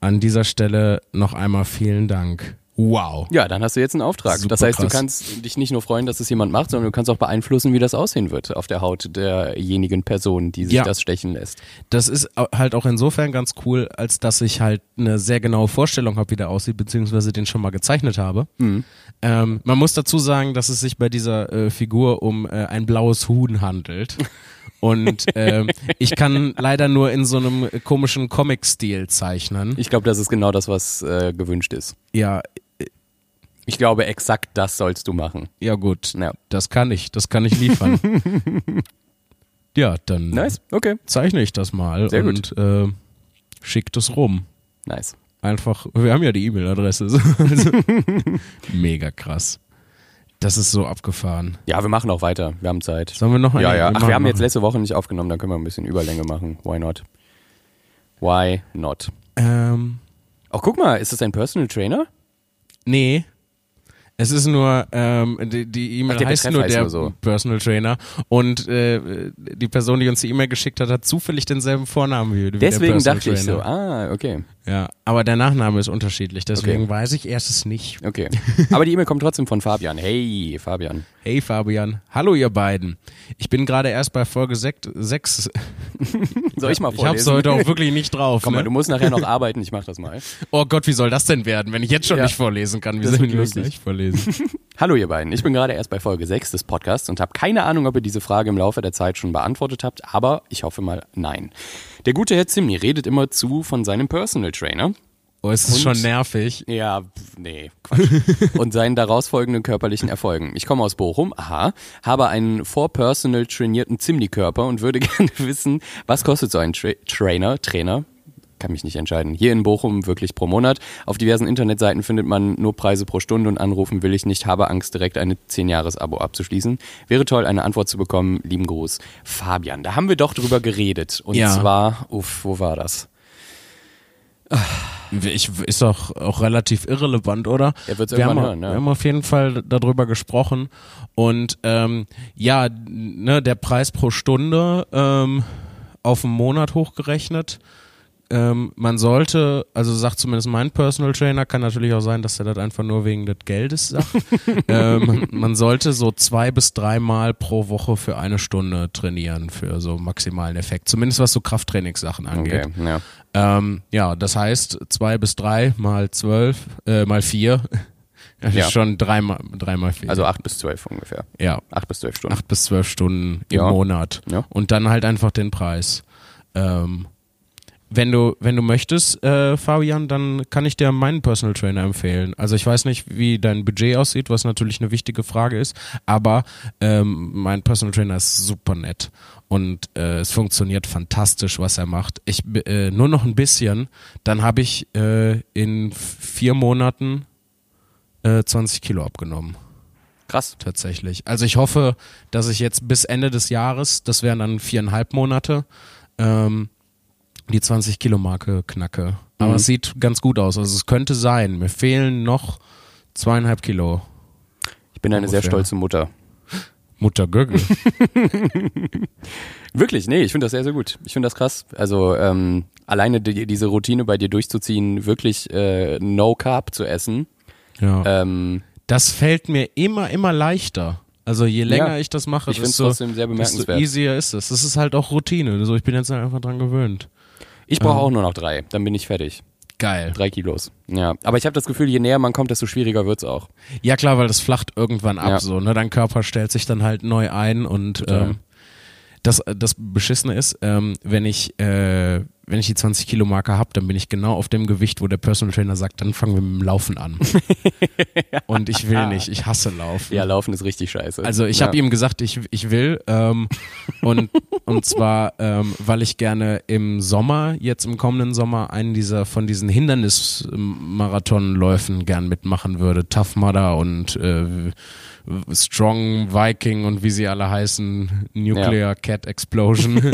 An dieser Stelle noch einmal vielen Dank. Wow. Ja, dann hast du jetzt einen Auftrag. Super das heißt, du krass. kannst dich nicht nur freuen, dass es jemand macht, sondern du kannst auch beeinflussen, wie das aussehen wird auf der Haut derjenigen Person, die sich Ja. das stechen lässt. Das ist halt auch insofern ganz cool, als dass ich halt eine sehr genaue Vorstellung habe, wie der aussieht, beziehungsweise den schon mal gezeichnet habe. Ähm, man muss dazu sagen, dass es sich bei dieser äh, Figur um äh, ein blaues Huhn handelt. Und ähm, ich kann leider nur in so einem komischen Comic-Stil zeichnen. Ich glaube, das ist genau das, was äh, gewünscht ist. Ja, Ich glaube, exakt das sollst du machen. ja gut, Ja. das kann ich, das kann ich liefern. ja, dann Nice, okay. zeichne ich das mal Sehr und äh, schick das rum. Nice. Einfach, wir haben ja die E-Mail-Adresse. so. Also, mega krass. Das ist so abgefahren. Ja, wir machen auch weiter. Wir haben Zeit. Sollen wir noch Ja, eine- ja. Ach, machen- wir haben jetzt letzte Woche nicht aufgenommen, dann können wir ein bisschen Überlänge machen. Why not? Why not? Ähm, Ach, guck mal, ist das ein Personal Trainer? nee. Es ist nur, ähm, die E-Mail der heißt Betreff nur heißt der nur so. Personal Trainer und äh, die Person, die uns die E-Mail geschickt hat, hat zufällig denselben Vornamen wie, Deswegen der Personal dachte ich so, ah, okay. Ja, aber der Nachname ist unterschiedlich, deswegen Okay. weiß ich erst es nicht. Okay. Aber die E-Mail kommt trotzdem von Fabian. Hey, Fabian. Hey Fabian, hallo ihr beiden. Ich bin gerade erst bei Folge 6. Soll ich mal Ich hab's vorlesen? heute auch wirklich nicht drauf. Komm mal, ne? du musst nachher noch arbeiten, ich mach das mal. Oh Gott, wie soll das denn werden, wenn ich jetzt schon Ja. nicht vorlesen kann? Wie Das soll ich das gleich vorlesen? Hallo ihr beiden, ich bin gerade erst bei Folge 6 des Podcasts und habe keine Ahnung, ob ihr diese Frage im Laufe der Zeit schon beantwortet habt, aber ich hoffe mal nein. Der gute Herr Zimni redet immer zu von seinem Personal Trainer. Oh, es ist Und- schon nervig. Ja, nee, Quatsch. und seinen daraus folgenden körperlichen Erfolgen. Ich komme aus Bochum, aha, habe einen vorpersonal trainierten Zimni-Körper und würde gerne wissen, was kostet so ein Tra Trainer, Trainer? Kann mich nicht entscheiden. Hier in Bochum wirklich pro Monat. Auf diversen Internetseiten findet man nur Preise pro Stunde und anrufen will ich nicht, habe Angst, direkt eine 10-Jahres-Abo abzuschließen. Wäre toll, eine Antwort zu bekommen. Lieben Gruß, Fabian. Da haben wir doch drüber geredet. Und Ja. zwar, uff, wo war das? ich, ist auch, auch relativ irrelevant, oder? Er wird's wir, haben, hören, ja. wir haben auf jeden Fall darüber gesprochen. Und ähm, ja, ne, der Preis pro Stunde ähm, auf einen Monat hochgerechnet. Ähm, man sollte, also sagt zumindest mein Personal Trainer, kann natürlich auch sein, dass er das einfach nur wegen des Geldes sagt. ähm, man sollte so zwei bis dreimal pro Woche für eine Stunde trainieren für so maximalen Effekt. Zumindest was so Krafttrainingssachen angeht. Okay, ja. Ähm, ja, das heißt zwei bis drei mal zwölf, äh, mal vier. Das Ja. ist schon dreimal, dreimal vier. Also acht bis zwölf ungefähr. ja, Acht bis zwölf Stunden. acht bis zwölf Stunden im Ja. Monat. Ja. Und dann halt einfach den Preis. Ähm, wenn du, wenn du möchtest, äh, Fabian, dann kann ich dir meinen Personal Trainer empfehlen. Also ich weiß nicht, wie dein Budget aussieht, was natürlich eine wichtige Frage ist, aber ähm, mein Personal Trainer ist super nett und äh, es funktioniert fantastisch, was er macht. Ich äh, nur noch ein bisschen, dann habe ich äh, in vier Monaten äh, 20 Kilo abgenommen Krass. tatsächlich. Also ich hoffe, dass ich jetzt bis Ende des Jahres, das wären dann viereinhalb Monate, ähm, die 20 Kilo Marke knacke. Aber Mhm. es sieht ganz gut aus. Also es könnte sein. Mir fehlen noch zweieinhalb Kilo. Ich bin eine sehr Ungefähr. stolze Mutter. Mutter Gögel. Wirklich, nee, ich finde das sehr, sehr gut. Ich finde das krass. Also ähm, alleine die, diese Routine bei dir durchzuziehen, wirklich äh, No Carb zu essen. ja. Ähm, Das fällt mir immer, immer leichter. Also je länger Ja. ich das mache, ich desto, trotzdem sehr desto bemerkenswert. easier ist es. Das ist halt auch Routine. So, ich bin jetzt einfach dran gewöhnt. Ich brauche auch nur noch drei, dann bin ich fertig. Geil. Drei Kilos. Ja, aber ich habe das Gefühl, je näher man kommt, desto schwieriger wird's auch. Ja klar, weil das flacht irgendwann ab Ja. so, ne? Dein Körper stellt sich dann halt neu ein und Total. ähm, das, das Beschissene ist, ähm, wenn ich äh, wenn ich die 20 Kilo Marke habe, dann bin ich genau auf dem Gewicht, wo der Personal Trainer sagt, dann fangen wir mit dem Laufen an. und ich will nicht, ich hasse Laufen. Ja, Laufen ist richtig scheiße. Also ich ja. habe ihm gesagt, ich, ich will ähm, und und zwar ähm, weil ich gerne im Sommer jetzt im kommenden Sommer einen dieser von diesen Hindernismarathonläufen gern mitmachen würde, Tough Mudder und äh, Strong Viking und wie sie alle heißen, Nuclear Cat Explosion.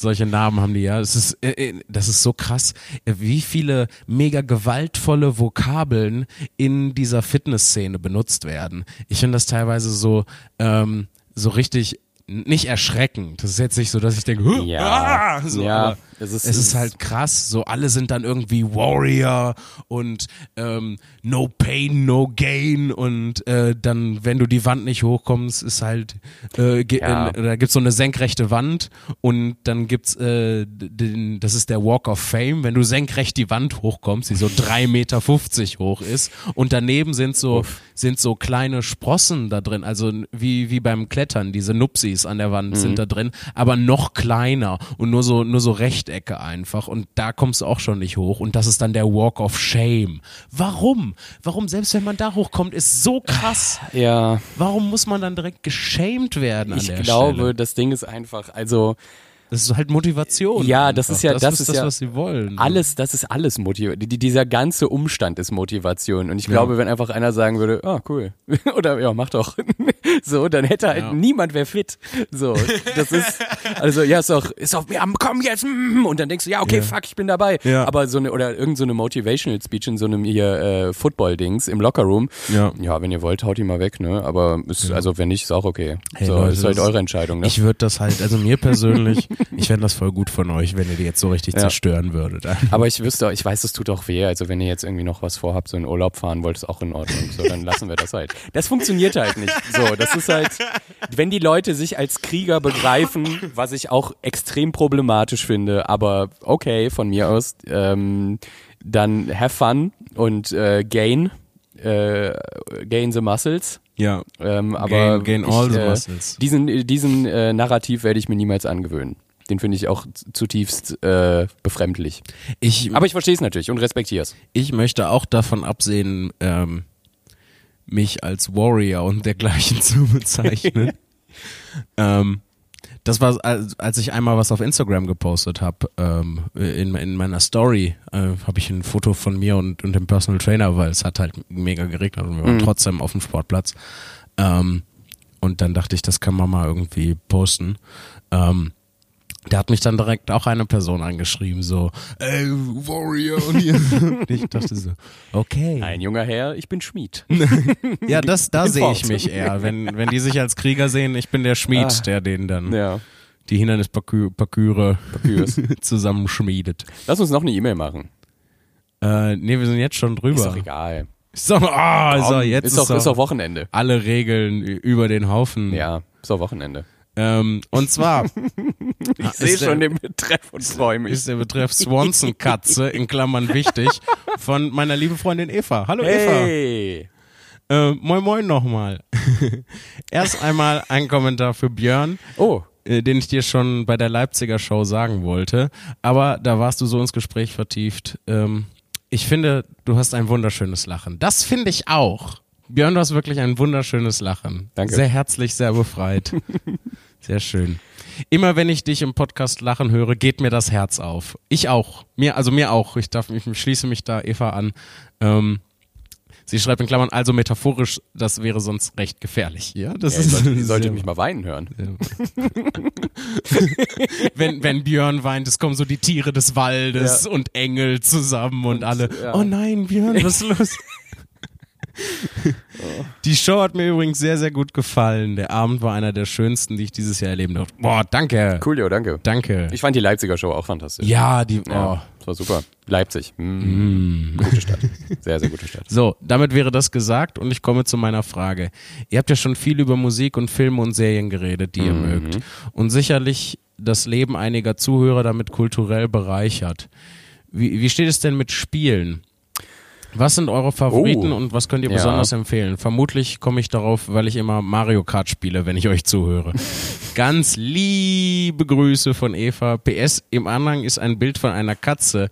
Solche Namen haben die ja. Es ist, äh, äh, das ist so krass, äh, wie viele mega gewaltvolle Vokabeln in dieser Fitnessszene benutzt werden. Ich finde das teilweise so, ähm, so richtig nicht erschreckend. Das ist jetzt nicht so, dass ich denke, "Huh, Ja, ah", so, ja, aber es ist, es ist halt krass. So alle sind dann irgendwie Warrior und ähm, No Pain, No Gain und äh, dann, wenn du die Wand nicht hochkommst, ist halt äh, Ja. äh, da gibt's so eine senkrechte Wand und dann gibt's äh, den, das ist der Walk of Fame, wenn du senkrecht die Wand hochkommst, die so drei Meter fünfzig hoch ist und daneben sind so sind so kleine Sprossen da drin, also wie wie beim Klettern, diese Nupsis an der Wand sind da drin, aber noch kleiner und nur so nur so Rechtecke einfach und da kommst du auch schon nicht hoch und das ist dann der Walk of Shame. Warum? Warum selbst wenn man da hochkommt, ist so krass. ja, Warum muss man dann direkt geschämt werden an ich der glaube, Stelle? das Ding ist einfach, also Das ist halt Motivation. Ja, das einfach. ist ja- das, das ist das, ja was sie wollen. alles, das ist alles Motivation. Die, dieser ganze Umstand ist Motivation. Und ich glaube, wenn einfach einer sagen würde, ah, cool. Oder ja, mach doch. so, dann hätte halt Ja. niemand wer fit. So, das ist, also ja, ist doch, ist doch, ja, komm jetzt. mm, Und dann denkst du, ja, okay, Ja. fuck, ich bin dabei. Ja. Aber so eine, oder irgend so eine Motivational Speech in so einem hier äh, Football-Dings im Lockerroom. Ja. Ja, wenn ihr wollt, haut die mal weg, ne? Aber ist, also wenn nicht, ist auch okay. Hey, so, Leute, ist halt das- eure Entscheidung, ne? Ich würde das halt, also mir persönlich, ich fände das voll gut von euch, wenn ihr die jetzt so richtig Ja. zerstören würdet. Aber ich wüsste, ich weiß, es tut auch weh. Also wenn ihr jetzt irgendwie noch was vorhabt, so in Urlaub fahren wollt, ist auch in Ordnung. So, dann lassen wir das halt. Das funktioniert halt nicht. So, das ist halt, wenn die Leute sich als Krieger begreifen, was ich auch extrem problematisch finde, aber okay, von mir aus, ähm, dann have fun und äh, gain, äh, gain the muscles. Ja. Ähm, aber Gain- gain all ich, the äh, muscles. diesen, diesen äh, Narrativ werde ich mir niemals angewöhnen. Den finde ich auch zutiefst äh, befremdlich. Ich, Aber ich verstehe es natürlich und respektiere es. ich möchte auch davon absehen, ähm, mich als Warrior und dergleichen zu bezeichnen. ähm, das war, als, ich einmal was auf Instagram gepostet habe, ähm, in, in meiner Story, äh, habe ich ein Foto von mir und, und dem Personal Trainer, weil es hat halt mega geregnet und wir waren Mhm. trotzdem auf dem Sportplatz. Ähm, und dann dachte ich, das kann man mal irgendwie posten. Ähm, da hat mich dann direkt auch eine Person angeschrieben, so, ey, Warrior. Und ich dachte so, okay. Ein junger Herr, ich bin Schmied. ja, das, da sehe ich mich eher. Wenn, wenn die sich als Krieger sehen, ich bin der Schmied, ah, der den dann ja. die Hindernisparküre zusammenschmiedet. Lass uns noch eine E-Mail machen. Äh, nee, wir sind jetzt schon drüber. Ist doch egal. So, oh, Komm, so jetzt ist, doch, ist doch Wochenende. Alle Regeln über den Haufen. Ja, ist doch Wochenende. Ähm, und zwar. ich sehe schon den Betreff und freue mich. Ist der Betreff Swanson Katze, in Klammern wichtig, von meiner lieben Freundin Eva. Hallo hey. Eva. Äh, moin moin nochmal. Erst einmal ein Kommentar für Björn. Oh. Äh, den ich dir schon bei der Leipziger Show sagen wollte. Aber da warst du so ins Gespräch vertieft. Ähm, ich finde, du hast ein wunderschönes Lachen. Das finde ich auch. Björn, du hast wirklich ein wunderschönes Lachen. Danke. Sehr herzlich, sehr befreit. sehr schön. Immer wenn ich dich im Podcast lachen höre, geht mir das Herz auf. Ich auch. Mir, also mir auch. Ich darf, ich schließe mich da Eva an. Ähm, sie schreibt in Klammern, also metaphorisch, das wäre sonst recht gefährlich. Ja, das ja, ist. Sollte, sollte mich mal weinen hören. Ja. wenn, wenn Björn weint, es kommen so die Tiere des Waldes ja. und Engel zusammen und, und alle. Oh nein, Björn, was ist los? Die Show hat mir übrigens sehr, sehr gut gefallen. Der Abend war einer der schönsten, die ich dieses Jahr erleben durfte. Boah, danke. Cool, jo, danke. Danke. Ich fand die Leipziger Show auch fantastisch. Ja, die, oh. Ja, das war super. Leipzig. Mm. Mm. Gute Stadt. Sehr, sehr gute Stadt. So, damit wäre das gesagt und ich komme zu meiner Frage. Ihr habt ja schon viel über Musik und Filme und Serien geredet, die ihr mhm. mögt. Und sicherlich das Leben einiger Zuhörer damit kulturell bereichert. Wie, wie steht es denn mit Spielen? Was sind eure Favoriten oh. und was könnt ihr besonders ja. empfehlen? Vermutlich komme ich darauf, weil ich immer Mario Kart spiele, wenn ich euch zuhöre. Ganz liebe Grüße von Eva. PS, im Anhang ist ein Bild von einer Katze,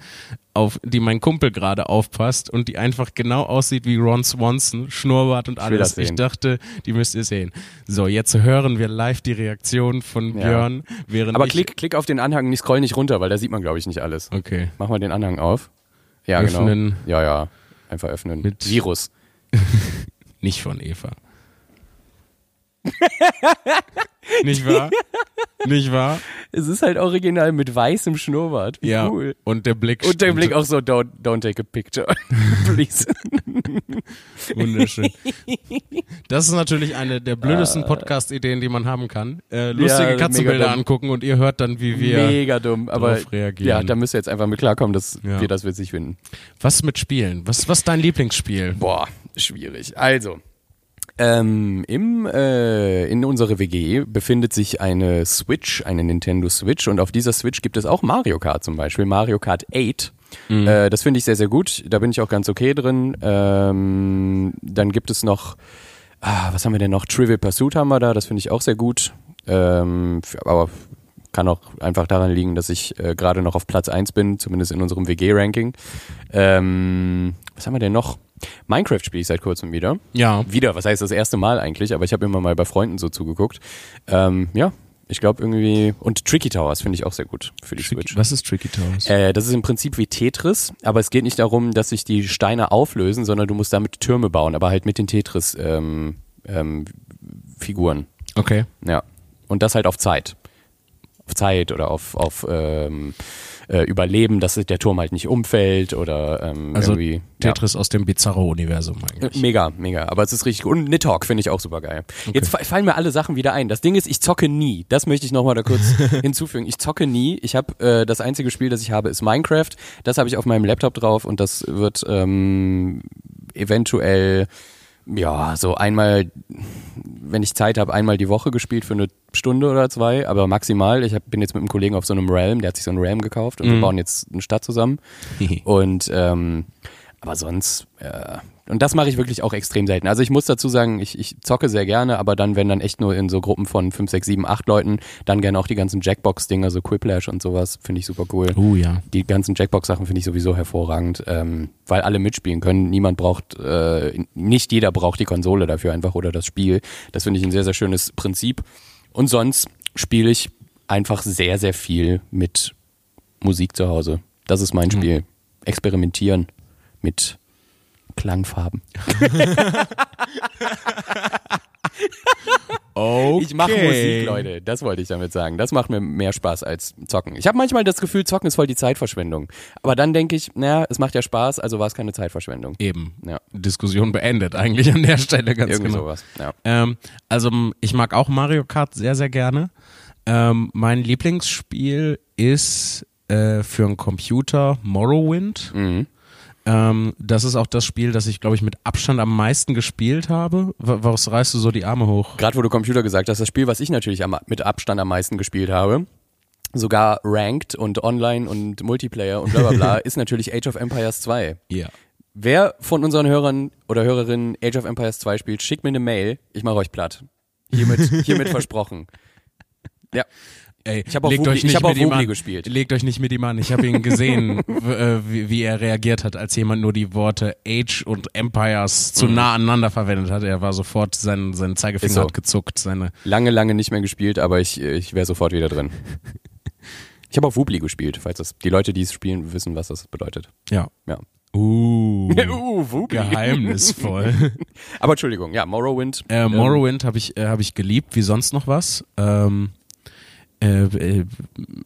auf die mein Kumpel gerade aufpasst und die einfach genau aussieht wie Ron Swanson, Schnurrbart und alles. Ich, ich dachte, die müsst ihr sehen. So, jetzt hören wir live die Reaktion von ja. Björn. Während Aber klick, klick auf den Anhang, nicht scroll nicht runter, weil da sieht man, glaube ich, nicht alles. Okay. Mach mal den Anhang auf. Ja. Öffnen. genau. Ja, ja. Einfach öffnen. Mit Virus. Nicht von Eva. Nicht wahr? Nicht wahr? Es ist halt original mit weißem Schnurrbart. Wie ja. cool. Und der Blick. Und der Blick auch so, don't, don't take a picture. Please. Wunderschön. Das ist natürlich eine der blödesten ah. Podcast-Ideen, die man haben kann. Äh, lustige ja, Katzenbilder angucken und ihr hört dann, wie wir mega dumm, aber reagieren. Ja, da müsst ihr jetzt einfach mit klarkommen, dass ja. wir das witzig finden. Was mit Spielen? Was, was ist dein Lieblingsspiel? Boah, schwierig. Also, ähm, im, äh, in unserer WG befindet sich eine Switch, eine Nintendo Switch und auf dieser Switch gibt es auch Mario Kart zum Beispiel, Mario Kart 8. Mhm. Äh, das finde ich sehr, sehr gut. Da bin ich auch ganz okay drin. Ähm, dann gibt es noch, ah, was haben wir denn noch? Trivial Pursuit haben wir da, das finde ich auch sehr gut. Ähm, aber kann auch einfach daran liegen, dass ich äh, gerade noch auf Platz 1 bin, zumindest in unserem WG-Ranking. Ähm, was haben wir denn noch? Minecraft spiele ich seit kurzem wieder. Ja. Wieder, was heißt das erste Mal eigentlich, aber ich habe immer mal bei Freunden so zugeguckt. Ähm, ja, ich glaube irgendwie. Und Tricky Towers finde ich auch sehr gut für die Tricky, Switch. Was ist Tricky Towers? Äh, das ist im Prinzip wie Tetris, aber es geht nicht darum, dass sich die Steine auflösen, sondern du musst damit Türme bauen, aber halt mit den Tetris-Figuren. Ähm, ähm, okay. Ja. Und das halt auf Zeit. Auf Zeit oder auf, auf ähm, äh, überleben, dass der Turm halt nicht umfällt oder ähm, also irgendwie. Tetris ja. aus dem Bizarro-Universum eigentlich. Äh, mega, mega. Aber es ist richtig gut. Und Nidhogg finde ich auch super geil. Okay. Jetzt fallen mir alle Sachen wieder ein. Das Ding ist, ich zocke nie. Das möchte ich nochmal da kurz hinzufügen. Ich zocke nie. Ich habe äh, das einzige Spiel, das ich habe, ist Minecraft. Das habe ich auf meinem Laptop drauf und das wird ähm, eventuell ja, so einmal, wenn ich Zeit habe, einmal die Woche gespielt für eine Stunde oder zwei, aber maximal. Ich hab, bin jetzt mit einem Kollegen auf so einem Realm, der hat sich so einen Realm gekauft und mhm. wir bauen jetzt eine Stadt zusammen. und ähm, aber sonst, äh, und das mache ich wirklich auch extrem selten. Also ich muss dazu sagen, ich, ich zocke sehr gerne, aber dann, wenn dann echt nur in so Gruppen von 5, 6, 7, 8 Leuten, dann gerne auch die ganzen Jackbox-Dinger, so Quiplash und sowas, finde ich super cool. Oh ja. Die ganzen Jackbox-Sachen finde ich sowieso hervorragend, ähm, weil alle mitspielen können. Niemand braucht, äh, nicht jeder braucht die Konsole dafür einfach oder das Spiel. Das finde ich ein sehr, sehr schönes Prinzip. Und sonst spiele ich einfach sehr, sehr viel mit Musik zu Hause. Das ist mein mhm. Spiel. Experimentieren mit Klangfarben. okay. Ich mache Musik, Leute. Das wollte ich damit sagen. Das macht mir mehr Spaß als zocken. Ich habe manchmal das Gefühl, zocken ist voll die Zeitverschwendung. Aber dann denke ich, naja, es macht ja Spaß, also war es keine Zeitverschwendung. Eben. Ja. Diskussion beendet eigentlich an der Stelle ganz Irgendwie genau. sowas. Ja. Ähm, also ich mag auch Mario Kart sehr, sehr gerne. Ähm, mein Lieblingsspiel ist äh, für einen Computer Morrowind. Mhm. Ähm, das ist auch das Spiel, das ich, glaube ich, mit Abstand am meisten gespielt habe. W was reißt du so die Arme hoch? Gerade wo du Computer gesagt hast, das Spiel, was ich natürlich am, mit Abstand am meisten gespielt habe, sogar ranked und online und Multiplayer und bla bla bla, ist natürlich Age of Empires 2. Ja. Wer von unseren Hörern oder Hörerinnen Age of Empires 2 spielt, schickt mir eine Mail. Ich mache euch platt. Hiermit, hiermit versprochen. Ja, Ey, Ich hab auch legt euch ich nicht hab auch mit ihm Wubli an. gespielt. Legt euch nicht mit ihm an. Ich habe ihn gesehen, äh, wie, wie er reagiert hat, als jemand nur die Worte Age und Empires zu nah aneinander verwendet hat. Er war sofort, sein, sein Zeigefinger Mhm. So. hat gezuckt. Seine, lange, lange nicht mehr gespielt, aber ich, ich wäre sofort wieder drin. Ich habe auch Wubli gespielt, falls das die Leute, die es spielen, wissen, was das bedeutet. ja. Ja. Uh, uh, Wubli. geheimnisvoll. Aber Entschuldigung, ja, Morrowind. Äh, ähm, Morrowind habe ich, äh, hab ich geliebt, wie sonst noch was. Ähm, äh, äh,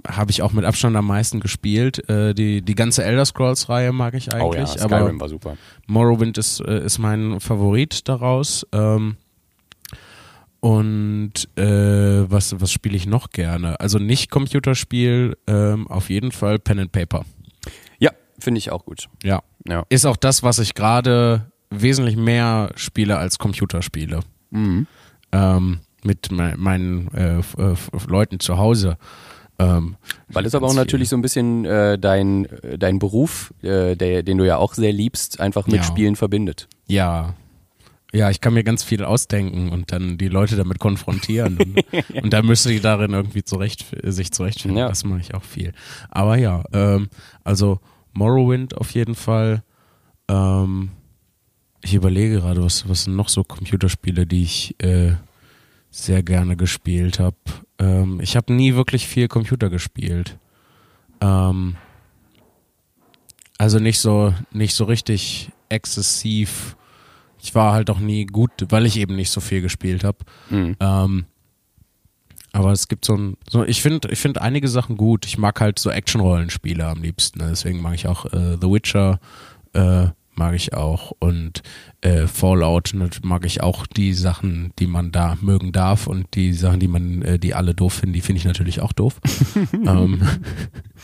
habe ich auch mit Abstand am meisten gespielt. Äh, die, die ganze Elder Scrolls-Reihe mag ich Oh ja, eigentlich, aber Skyrim war super. Morrowind ist, äh, ist mein Favorit daraus. Ähm, und was, was spiele ich noch gerne? Also nicht Computerspiel, ähm, auf jeden Fall Pen and Paper. Ja, finde ich auch gut. Ja. Ja. Ist auch das, was ich gerade wesentlich mehr spiele als Computerspiele. Mhm. ähm, mit me meinen äh, äh, Leuten zu Hause. Ähm, Weil es aber auch natürlich so ein bisschen äh, dein, äh, dein Beruf, äh, der, den du ja auch sehr liebst, einfach mit Ja. Spielen verbindet. Ja. Ja, ich kann mir ganz viel ausdenken und dann die Leute damit konfrontieren. und, und dann müsste die darin irgendwie zurecht, sich zurechtfinden. Ja. Das mache ich auch viel. Aber ja, ähm, also Morrowind auf jeden Fall. Ähm, ich überlege gerade, was, was sind noch so Computerspiele, die ich äh, sehr gerne gespielt habe. Ähm, ich habe nie wirklich viel Computer gespielt. Ähm, also nicht so, nicht so richtig exzessiv. Ich war halt auch nie gut, weil ich eben nicht so viel gespielt habe. Mhm. Ähm, aber es gibt so ein, so, ich finde, ich finde einige Sachen gut. Ich mag halt so Action-Rollenspiele am liebsten. Ne? Deswegen mag ich auch äh, The Witcher, äh, mag ich auch und äh, Fallout mag ich auch die Sachen, die man da mögen darf und die Sachen, die man, äh, die alle doof finden, die finde ich natürlich auch doof. ähm,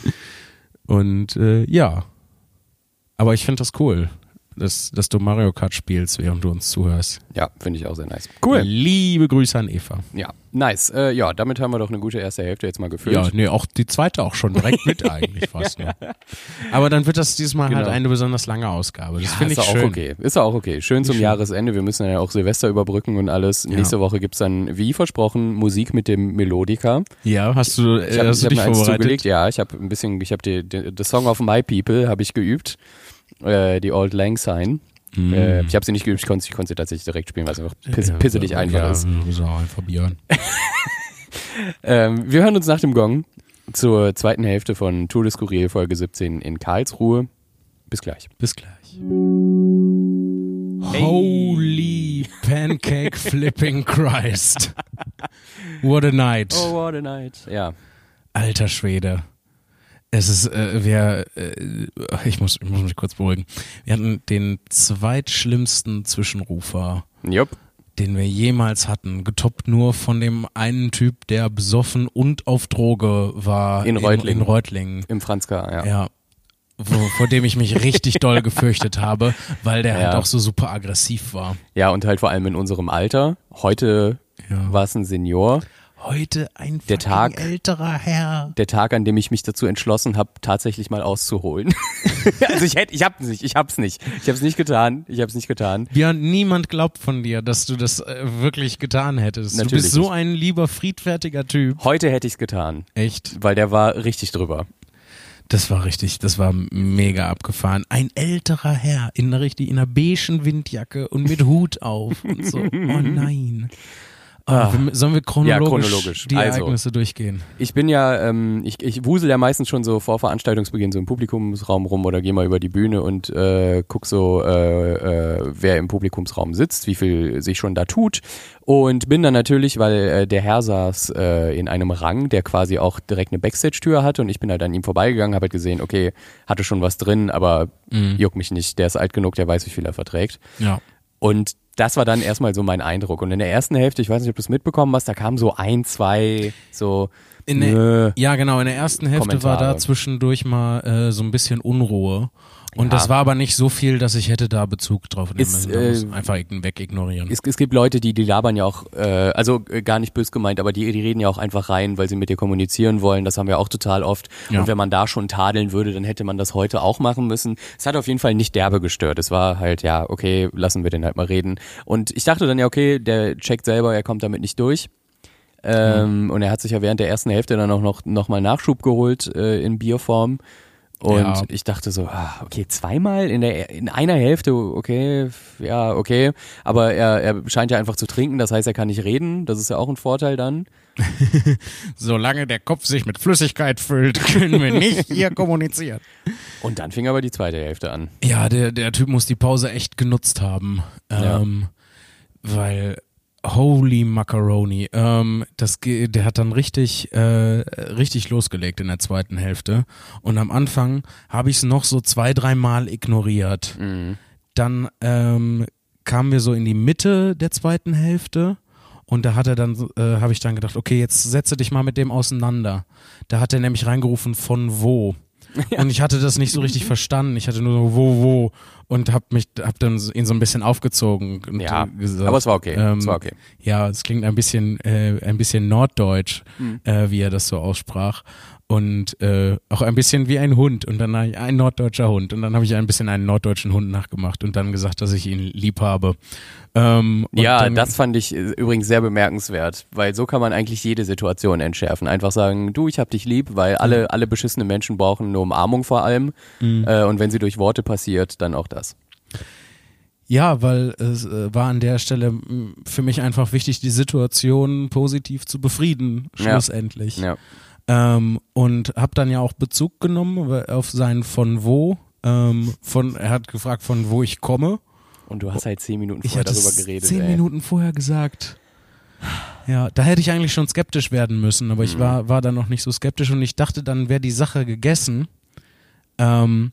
und äh, ja, aber ich finde das cool, dass, dass du Mario Kart spielst, während du uns zuhörst. Ja, finde ich auch sehr nice. Liebe Grüße an Eva. Ja, nice. Äh, ja, damit haben wir doch eine gute erste Hälfte jetzt mal gefüllt. Ja, nee, auch die zweite auch schon direkt mit eigentlich fast. Ne? Aber dann wird das diesmal halt Genau. eine besonders lange Ausgabe. Das Ja, finde ich schön. okay. Ist auch okay. Schön zum schön. Jahresende. Wir müssen ja auch Silvester überbrücken und alles. Ja. Nächste Woche gibt's dann, wie versprochen, Musik mit dem Melodica. Ja, hast du, äh, Ich habe hast du hab dich vorbereitet? zugelegt. Ja, ich habe ein bisschen, ich habe die, die, The Song of My People habe ich geübt. Äh, die Old Lang Syne. Mhm. Äh, ich habe sie nicht geübt, ich konnte ich konnte sie tatsächlich direkt spielen, weil es einfach piss, pisselig einfach ja, ist. So einfach Björn. Ähm, wir hören uns nach dem Gong zur zweiten Hälfte von Tour de Skurril Folge 17 in Karlsruhe. Bis gleich. Bis gleich. Holy pancake flipping Christ. What a night. Oh, what a night. Ja. Alter Schwede. Es ist, äh, wir, äh, ich muss, ich muss mich kurz beruhigen. Wir hatten den zweitschlimmsten Zwischenrufer, Jupp. den wir jemals hatten, getoppt nur von dem einen Typ, der besoffen und auf Droge war In Reutlingen. In, Reutlingen. Im Franzka, ja. Ja. Wo, vor dem ich mich richtig doll gefürchtet habe, weil der Ja. halt auch so super aggressiv war. Ja, und halt vor allem in unserem Alter. Heute Ja. war es ein Senior. Heute ein Der Tag- älterer Herr. Der Tag, an dem ich mich dazu entschlossen habe, tatsächlich mal auszuholen. also ich hätte, ich hab's nicht, ich hab's nicht. Ich hab's nicht getan, ich hab's nicht getan. Björn, niemand glaubt von dir, dass du das äh, wirklich getan hättest. du Natürlich bist so nicht. ein lieber, friedfertiger Typ. Heute hätte ich's getan, Echt? weil der war richtig drüber. Das war richtig, das war mega abgefahren. Ein älterer Herr in einer richtig, in einer beigen Windjacke und mit Hut auf und so. Oh nein. Ah. Sollen wir chronologisch, ja, chronologisch. die also, Ereignisse durchgehen? Ich bin ja, ähm, ich, ich wusel ja meistens schon so vor Veranstaltungsbeginn so im Publikumsraum rum oder gehe mal über die Bühne und äh, guck so, äh, äh, wer im Publikumsraum sitzt, wie viel sich schon da tut. Und bin dann natürlich, weil äh, der Herr saß äh, in einem Rang, der quasi auch direkt eine Backstage-Tür hatte und ich bin halt an ihm vorbeigegangen, habe halt gesehen, okay, hatte schon was drin, aber mhm. juckt mich nicht, der ist alt genug, der weiß, wie viel er verträgt. Ja. Und das war dann erstmal so mein Eindruck. Und in der ersten Hälfte, ich weiß nicht, ob du es mitbekommen hast, da kamen so ein, zwei, so. In der, ja, genau, in der ersten Hälfte Kommentare. war da zwischendurch mal äh, so ein bisschen Unruhe. Und ja. das war aber nicht so viel, dass ich hätte da Bezug drauf nehmen müssen. Äh, einfach wegignorieren. Es, es gibt Leute, die, die labern ja auch, äh, also äh, gar nicht bös gemeint, aber die, die reden ja auch einfach rein, weil sie mit dir kommunizieren wollen. Das haben wir auch total oft. Ja. Und wenn man da schon tadeln würde, dann hätte man das heute auch machen müssen. Es hat auf jeden Fall nicht derbe gestört. Es war halt, ja, okay, lassen wir den halt mal reden. Und ich dachte dann ja, okay, der checkt selber, er kommt damit nicht durch. Ähm, mhm. Und er hat sich ja während der ersten Hälfte dann auch noch, noch mal Nachschub geholt äh, in Bierform. Und ja. ich dachte so, ah, okay, zweimal in der in einer Hälfte, okay, ja, okay. Aber er, er scheint ja einfach zu trinken, das heißt, er kann nicht reden. Das ist ja auch ein Vorteil dann. Solange der Kopf sich mit Flüssigkeit füllt, können wir nicht hier kommunizieren. Und dann fing aber die zweite Hälfte an. Ja, der, der Typ muss die Pause echt genutzt haben. Ähm, ja. Weil Holy Macaroni. Ähm, das, der hat dann richtig, äh, richtig losgelegt in der zweiten Hälfte. Und am Anfang habe ich es noch so zwei, dreimal ignoriert. Mhm. Dann ähm, kamen wir so in die Mitte der zweiten Hälfte. Und da hat er dann, äh, habe ich dann gedacht, okay, jetzt setze dich mal mit dem auseinander. Da hat er nämlich reingerufen, von wo. Ja. Und ich hatte das nicht so richtig verstanden. Ich hatte nur so, wo, wo. Und hab mich, hab dann ihn so ein bisschen aufgezogen. Und ja, gesagt, aber es war okay. Ähm, es war okay. Ja, es klingt ein bisschen, äh, ein bisschen norddeutsch, mhm. äh, wie er das so aussprach und äh, auch ein bisschen wie ein Hund und dann ein norddeutscher Hund und dann habe ich ein bisschen einen norddeutschen Hund nachgemacht und dann gesagt, dass ich ihn lieb habe. Ähm, ja, dann, das fand ich äh, übrigens sehr bemerkenswert, weil so kann man eigentlich jede Situation entschärfen. Einfach sagen, du, ich hab dich lieb, weil alle mhm. alle beschissene Menschen brauchen eine Umarmung vor allem mhm. äh, und wenn sie durch Worte passiert, dann auch das. Ja, weil es äh, war an der Stelle für mich einfach wichtig, die Situation positiv zu befrieden, schlussendlich. Ja. ja. Ähm, und habe dann ja auch Bezug genommen auf sein von wo. Ähm, von, er hat gefragt, von wo ich komme. Und du hast halt zehn Minuten vorher darüber geredet. Zehn ey. Minuten vorher gesagt. Ja, da hätte ich eigentlich schon skeptisch werden müssen, aber ich mhm. war, war dann noch nicht so skeptisch und ich dachte, dann wäre die Sache gegessen. Ähm,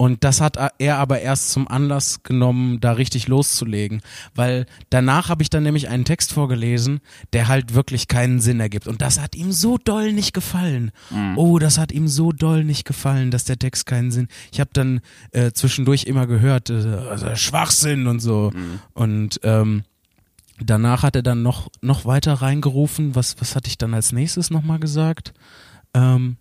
und das hat er aber erst zum Anlass genommen, da richtig loszulegen. Weil danach habe ich dann nämlich einen Text vorgelesen, der halt wirklich keinen Sinn ergibt. Und das hat ihm so doll nicht gefallen. Mhm. Oh, das hat ihm so doll nicht gefallen, dass der Text keinen Sinn. Ich habe dann äh, zwischendurch immer gehört, äh, also Schwachsinn und so. Mhm. Und ähm, danach hat er dann noch, noch weiter reingerufen. Was, was hatte ich dann als nächstes nochmal gesagt? Ähm,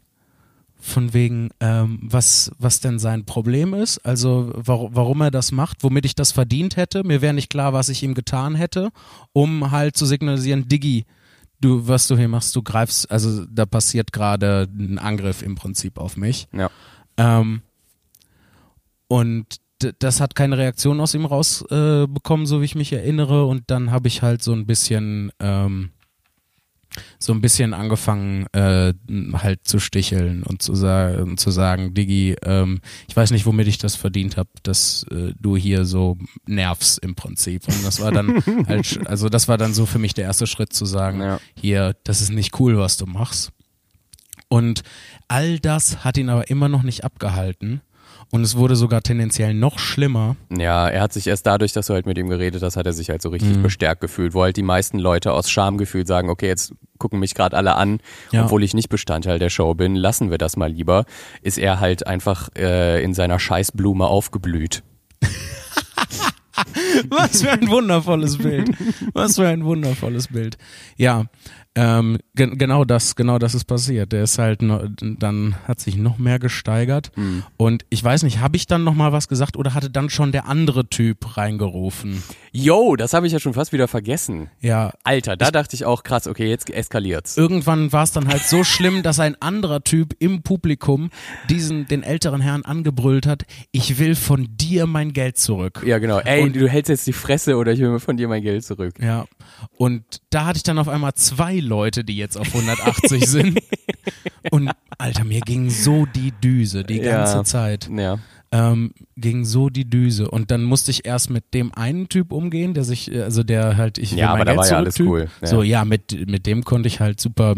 von wegen, ähm, was, was denn sein Problem ist, also warum, warum er das macht, womit ich das verdient hätte. Mir wäre nicht klar, was ich ihm getan hätte, um halt zu signalisieren, Diggi, du, was du hier machst, du greifst, also da passiert gerade ein Angriff im Prinzip auf mich. Ja. Ähm, und das hat keine Reaktion aus ihm rausbekommen, äh, so wie ich mich erinnere. Und dann habe ich halt so ein bisschen ähm, so ein bisschen angefangen äh, halt zu sticheln und zu, sa zu sagen, Digi, ähm, ich weiß nicht, womit ich das verdient habe, dass äh, du hier so nervst im Prinzip. Und das war dann halt, also das war dann so für mich der erste Schritt zu sagen, ja. hier, das ist nicht cool, was du machst. Und all das hat ihn aber immer noch nicht abgehalten, und es wurde sogar tendenziell noch schlimmer. Ja, er hat sich erst dadurch, dass du halt mit ihm geredet hast, hat er sich halt so richtig mhm. bestärkt gefühlt, wo halt die meisten Leute aus Schamgefühl sagen, okay, jetzt gucken mich gerade alle an, ja. obwohl ich nicht Bestandteil der Show bin, lassen wir das mal lieber, ist er halt einfach äh, in seiner Scheißblume aufgeblüht. Was für ein wundervolles Bild. Was für ein wundervolles Bild. Ja, Ähm, ge genau das, genau das ist passiert. Der ist halt, noch, dann hat sich noch mehr gesteigert. Mhm. Und ich weiß nicht, habe ich dann noch mal was gesagt oder hatte dann schon der andere Typ reingerufen? Yo, das habe ich ja schon fast wieder vergessen. Ja. Alter, da dachte ich auch, krass, okay, jetzt eskaliert's. Irgendwann war es dann halt so schlimm, dass ein anderer Typ im Publikum diesen, den älteren Herrn angebrüllt hat, ich will von dir mein Geld zurück. Ja, genau. Ey, Und, du hältst jetzt die Fresse oder ich will von dir mein Geld zurück. Ja. Und da hatte ich dann auf einmal zwei Leute, die jetzt auf 180 sind. Und Alter, mir ging so die Düse die ganze ja. Zeit. Ja. Ähm, ging so die Düse. Und dann musste ich erst mit dem einen Typ umgehen, der sich, also der halt, ich Ja, mein aber da Geld war ja alles zurück- cool. Ja. So, ja, mit, mit dem konnte ich halt super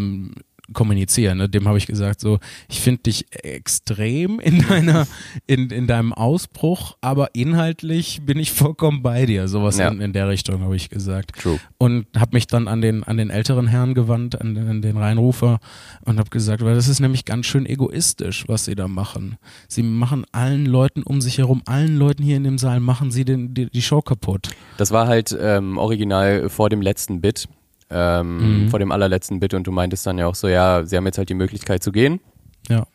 kommunizieren. Ne? Dem habe ich gesagt, so, ich finde dich extrem in deiner, in, in deinem Ausbruch, aber inhaltlich bin ich vollkommen bei dir. Sowas Ja. in, in der Richtung habe ich gesagt. True. Und habe mich dann an den, an den älteren Herrn gewandt, an den, an den Reinrufer und habe gesagt, weil das ist nämlich ganz schön egoistisch, was sie da machen. Sie machen allen Leuten um sich herum, allen Leuten hier in dem Saal, machen sie den, die, die Show kaputt. Das war halt ähm, original vor dem letzten Bit, ähm, Mhm. vor dem allerletzten Bit und du meintest dann ja auch so, ja, sie haben jetzt halt die Möglichkeit zu gehen Ja,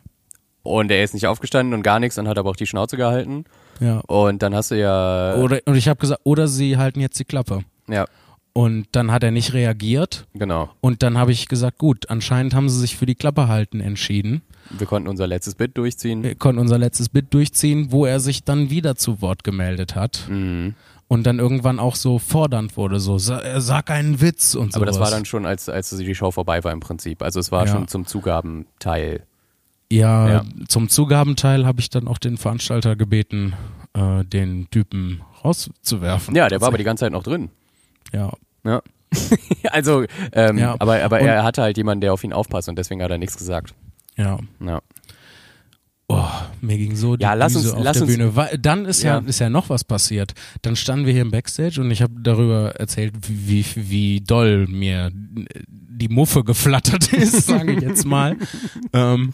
und er ist nicht aufgestanden und gar nichts und hat aber auch die Schnauze gehalten ja. und dann hast du ja, Oder, und ich habe gesagt, oder sie halten jetzt die Klappe. ja, Und dann hat er nicht reagiert. genau. Und dann habe ich gesagt, gut, anscheinend haben sie sich für die Klappe halten entschieden. Wir konnten unser letztes Bit durchziehen. Wir konnten unser letztes Bit durchziehen, wo er sich dann wieder zu Wort gemeldet hat. Mhm. Und dann irgendwann auch so fordernd wurde, so, äh, sag einen Witz und so. Aber das war dann schon, als, als die Show vorbei war im Prinzip. Also es war Ja. schon zum Zugabenteil. Ja, Ja. zum Zugabenteil habe ich dann auch den Veranstalter gebeten, äh, den Typen rauszuwerfen. Ja, der war aber die ganze Zeit noch drin. Ja. Ja. also, ähm, Ja. aber, aber Und- er hatte halt jemanden, der auf ihn aufpasst und deswegen hat er nichts gesagt. Ja. Ja. Mir ging so die Ja, lass uns- auf lass der uns- Bühne. Weil, dann ist ja. Ja. ist ja noch was passiert. Dann standen wir hier im Backstage und ich habe darüber erzählt, wie, wie, wie doll mir die Muffe geflattert ist, sage ich jetzt mal. ähm,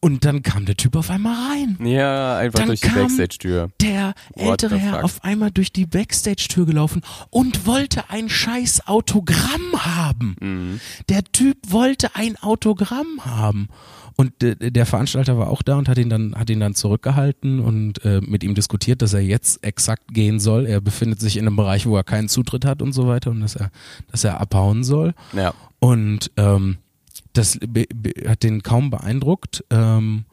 und dann kam der Typ auf einmal rein. Ja, einfach Dann durch die Backstage-Tür. Der ältere Herr auf einmal durch die Backstage-Tür gelaufen und wollte ein scheiß Autogramm haben. Mhm. Der Typ wollte ein Autogramm haben. Und äh, der Veranstalter war auch da und hat ihn dann, hat ihn dann zurückgehalten und äh, mit ihm diskutiert, dass er jetzt exakt gehen soll. Er befindet sich in einem Bereich, wo er keinen Zutritt hat und so weiter und dass er, dass er abhauen soll. Ja. Und ähm, das hat den kaum beeindruckt. Ähm,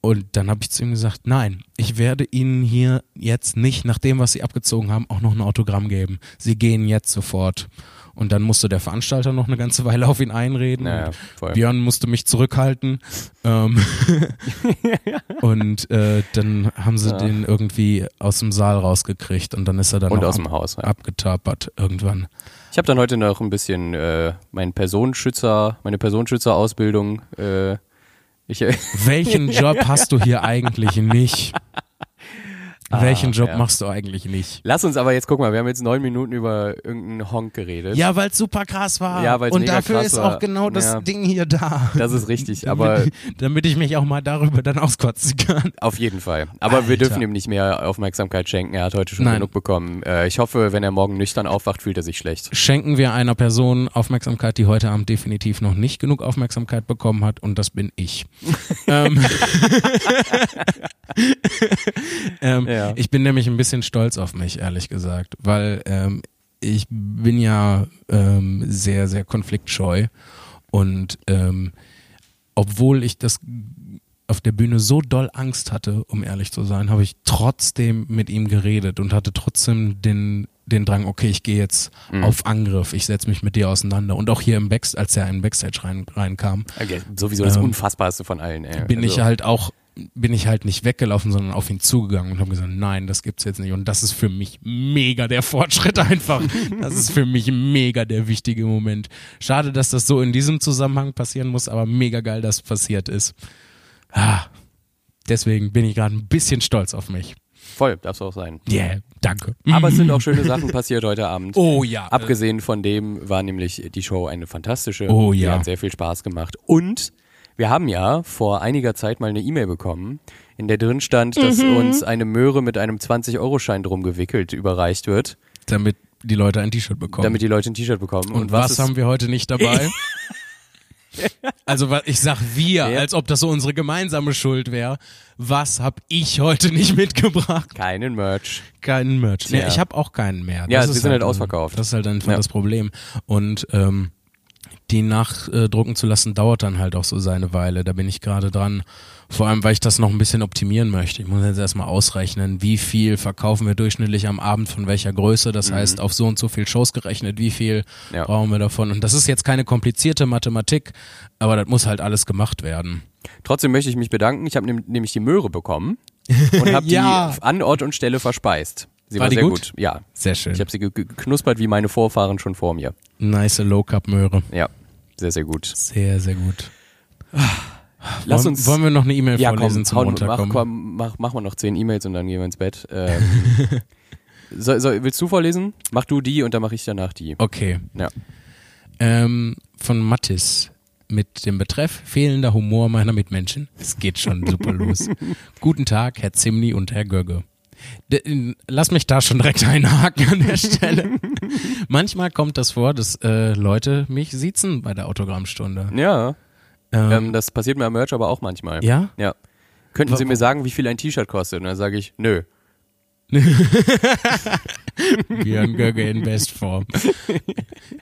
und dann habe ich zu ihm gesagt, nein, ich werde Ihnen hier jetzt nicht, nach dem, was Sie abgezogen haben, auch noch ein Autogramm geben. Sie gehen jetzt sofort. Und dann musste der Veranstalter noch eine ganze Weile auf ihn einreden. Naja. Björn musste mich zurückhalten. Ähm, und äh, dann haben sie Ja. den irgendwie aus dem Saal rausgekriegt und dann ist er dann Und aus ab, dem Haus. Ja. abgetapert irgendwann. Ich habe dann heute noch ein bisschen äh, meinen Personenschützer, meine Personenschützerausbildung. Äh, ich, Welchen Job hast du hier eigentlich nicht? Welchen Job ja. machst du eigentlich nicht? Lass uns aber jetzt guck mal, wir haben jetzt neun Minuten über irgendeinen Honk geredet. Ja, weil es super krass war. Ja, weil's Und mega dafür ist war. auch genau das Ja. Ding hier da. Das ist richtig, aber damit, ich mich auch mal darüber dann auskotzen kann. auf jeden Fall. Aber wir Alter. dürfen ihm nicht mehr Aufmerksamkeit schenken. Er hat heute schon Nein. genug bekommen. Äh, ich hoffe, wenn er morgen nüchtern aufwacht, fühlt er sich schlecht. Schenken wir einer Person Aufmerksamkeit, die heute Abend definitiv noch nicht genug Aufmerksamkeit bekommen hat, und das bin ich. ähm, ähm, Ja. Ich bin nämlich ein bisschen stolz auf mich, ehrlich gesagt, weil ähm, ich bin ja ähm, sehr, sehr konfliktscheu und ähm, obwohl ich das auf der Bühne so doll Angst hatte, um ehrlich zu sein, habe ich trotzdem mit ihm geredet und hatte trotzdem den, den Drang, okay, ich gehe jetzt Mhm. auf Angriff, ich setze mich mit dir auseinander. Und auch hier im Backstage, als er in den Backstage rein, reinkam, Okay, sowieso das Ähm, Unfassbarste von allen. Ey. bin Also, ich halt auch bin ich halt nicht weggelaufen, sondern auf ihn zugegangen und habe gesagt, nein, das gibt's jetzt nicht. Und das ist für mich mega der Fortschritt einfach. Das ist für mich mega der wichtige Moment. Schade, dass das so in diesem Zusammenhang passieren muss, aber mega geil, dass es passiert ist. Ah, deswegen bin ich gerade ein bisschen stolz auf mich. Voll, darf es auch sein. Yeah, danke. Aber es sind auch schöne Sachen passiert heute Abend. Oh ja. Abgesehen von dem war nämlich die Show eine fantastische. Oh Die ja. hat sehr viel Spaß gemacht. Und wir haben ja vor einiger Zeit mal eine E-Mail bekommen, in der drin stand, dass Mhm. uns eine Möhre mit einem 20-Euro-Schein drum gewickelt überreicht wird. damit die Leute ein T-Shirt bekommen. Damit die Leute ein T-Shirt bekommen. Und, was, ist- haben wir heute nicht dabei? also ich sag wir, Ja. als ob das so unsere gemeinsame Schuld wäre. Was hab ich heute nicht mitgebracht? Keinen Merch. Keinen Merch. Nee, Ja. ich habe auch keinen mehr. Ja, Das wir ist sind halt ein- ausverkauft. Das ist halt einfach Ja. das Problem. Und ähm, die nachdrucken zu lassen, dauert dann halt auch so seine Weile. Da bin ich gerade dran. Vor allem, weil ich das noch ein bisschen optimieren möchte. Ich muss jetzt erstmal ausrechnen, wie viel verkaufen wir durchschnittlich am Abend von welcher Größe. Das heißt, auf so und so viel Shows gerechnet, wie viel Mhm. Ja. brauchen wir davon. Und das ist jetzt keine komplizierte Mathematik, aber das muss halt alles gemacht werden. Trotzdem möchte ich mich bedanken. Ich habe nämlich die Möhre bekommen und habe Ja. die an Ort und Stelle verspeist. Sie War war, sehr gut? gut? Ja. Sehr schön. Ich habe sie ge- ge- geknuspert wie meine Vorfahren schon vor mir. Nice Low-Cup-Möhre. Ja, sehr, sehr gut. Sehr, sehr gut. Lass wollen, uns. wollen wir noch eine E-Mail ja, vorlesen komm, zum hau, mach, Runterkommen? komm, mach, mach mal noch zehn E-Mails und dann gehen wir ins Bett. Ähm, so, so, willst du vorlesen? Mach du die und dann mache ich danach die. Okay. Ja. Ähm, von Mattis mit dem Betreff fehlender Humor meiner Mitmenschen. Es geht schon super los. Guten Tag, Herr Zimni und Herr Gögge. D lass mich da schon direkt einhaken an der Stelle. Manchmal kommt das vor, dass äh, Leute mich siezen bei der Autogrammstunde. Ja, Ähm, ähm, das passiert mir am Merch aber auch manchmal. ja? Ja. Könnten Sie mir sagen, wie viel ein T-Shirt kostet? Und dann sage ich, nö. Björn Gögge in Bestform.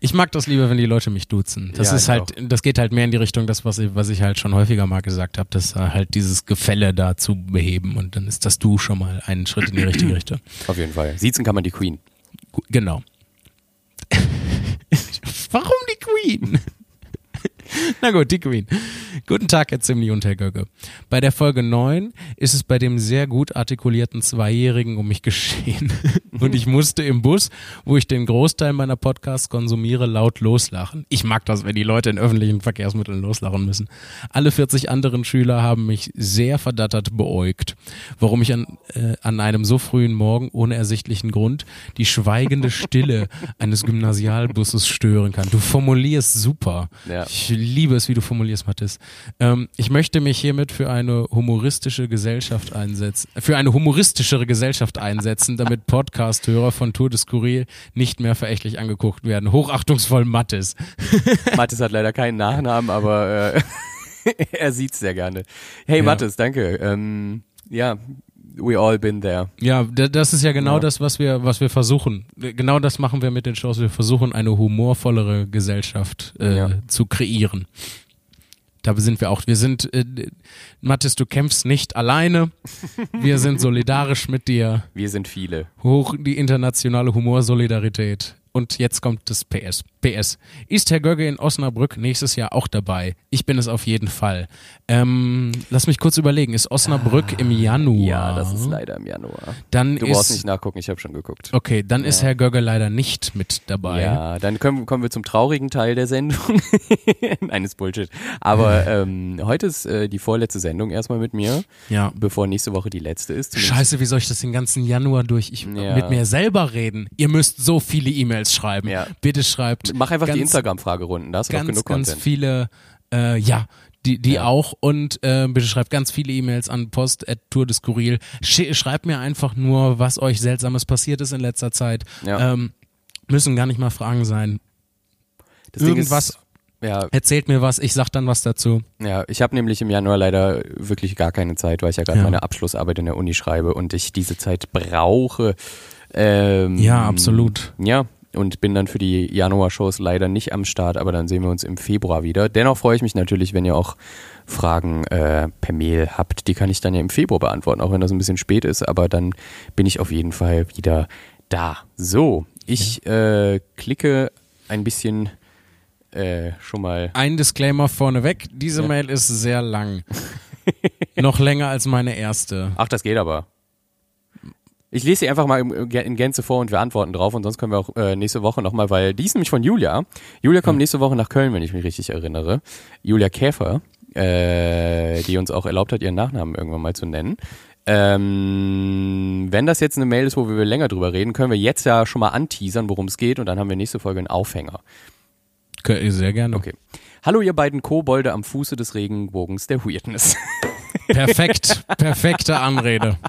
Ich mag das lieber, wenn die Leute mich duzen. Das Ja, ist halt, das geht halt mehr in die Richtung, das, was ich, was ich halt schon häufiger mal gesagt habe, dass äh, halt dieses Gefälle da zu beheben und dann ist das Du schon mal einen Schritt in die richtige Richtung. Auf jeden Fall. Siezen kann man die Queen. Genau. Warum die Queen? Na gut, die Queen. Guten Tag, Herr Zimni und Herr Gögge. Bei der Folge 9 ist es bei dem sehr gut artikulierten Zweijährigen um mich geschehen. Und ich musste im Bus, wo ich den Großteil meiner Podcasts konsumiere, laut loslachen. Ich mag das, wenn die Leute in öffentlichen Verkehrsmitteln loslachen müssen. Alle 40 anderen Schüler haben mich sehr verdattert beäugt. Warum ich an, äh, an einem so frühen Morgen ohne ersichtlichen Grund die schweigende Stille eines Gymnasialbusses stören kann. Du formulierst super. Ja. Ich liebe es, wie du formulierst, Mathis. Ähm, ich möchte mich hiermit für eine humoristische Gesellschaft einsetzen, für eine humoristischere Gesellschaft einsetzen, damit Podcast-Hörer von Tour de Skurril nicht mehr verächtlich angeguckt werden. Hochachtungsvoll Mathis. Mathis hat leider keinen Nachnamen, aber äh, er sieht's sehr gerne. Hey Ja. Mathis, danke. Ähm, ja, we all been there. Ja, das ist ja genau Ja. das, was wir, was wir versuchen. Genau das machen wir mit den Shows. Wir versuchen eine humorvollere Gesellschaft äh, Ja. zu kreieren. Da sind wir auch. Wir sind, äh, Mathis, du kämpfst nicht alleine. Wir sind solidarisch mit dir. Wir sind viele. Hoch die internationale Humorsolidarität. Und jetzt kommt das PS. PS. Ist Herr Gögge in Osnabrück nächstes Jahr auch dabei? Ich bin es auf jeden Fall. Ähm, lass mich kurz überlegen. Ist Osnabrück im Januar? Ja, das ist leider im Januar. Dann Du ist, brauchst nicht nachgucken, ich habe schon geguckt. Okay, dann ist Herr Gögge leider nicht mit dabei. Ja, dann kommen, kommen wir zum traurigen Teil der Sendung. Nein, ist Bullshit. Aber ähm, heute ist äh, die vorletzte Sendung erstmal mit mir, Ja. bevor nächste Woche die letzte ist. Scheiße, wie soll ich das den ganzen Januar durch? Ich Ja. mit mir selber reden. Ihr müsst so viele E-Mails schreiben. Ja. Bitte schreibt. Mach einfach die ganz- Instagram-Fragerunden, da hast du ganz, genug ganz Content. viele, äh, ja, die, die Ja. auch und äh, bitte schreibt ganz viele E-Mails an post at tour des Skurril. Sch schreibt mir einfach nur, was euch Seltsames passiert ist in letzter Zeit. Ja. Ähm, müssen gar nicht mal Fragen sein. Das Irgendwas, Ist, ja, erzählt mir was, ich sag dann was dazu. ja, ich habe nämlich im Januar leider wirklich gar keine Zeit, weil ich ja gerade meine Abschlussarbeit in der Uni schreibe und ich diese Zeit brauche. Ähm, Ja, absolut. Ja, und bin dann für die Januar-Shows leider nicht am Start, aber dann sehen wir uns im Februar wieder. Dennoch freue ich mich natürlich, wenn ihr auch Fragen äh, per Mail habt. Die kann ich dann ja im Februar beantworten, auch wenn das ein bisschen spät ist, aber dann bin ich auf jeden Fall wieder da. So, ich äh, klicke ein bisschen äh, schon mal. Ein Disclaimer vorneweg, diese Ja. Mail ist sehr lang. Noch länger als meine erste. Ach, das geht aber. Ich lese sie einfach mal im- in Gänze vor und wir antworten drauf und sonst können wir auch äh, nächste Woche nochmal, weil die ist nämlich von Julia. Julia kommt nächste Woche nach Köln, wenn ich mich richtig erinnere. Julia Käfer, äh, die uns auch erlaubt hat, ihren Nachnamen irgendwann mal zu nennen. Ähm, wenn das jetzt eine Mail ist, wo wir länger drüber reden, können wir jetzt ja schon mal anteasern, worum es geht und dann haben wir nächste Folge einen Aufhänger. Sehr gerne. Okay. Hallo ihr beiden Kobolde am Fuße des Regenbogens der Weirdness. Perfekt. Perfekte Anrede.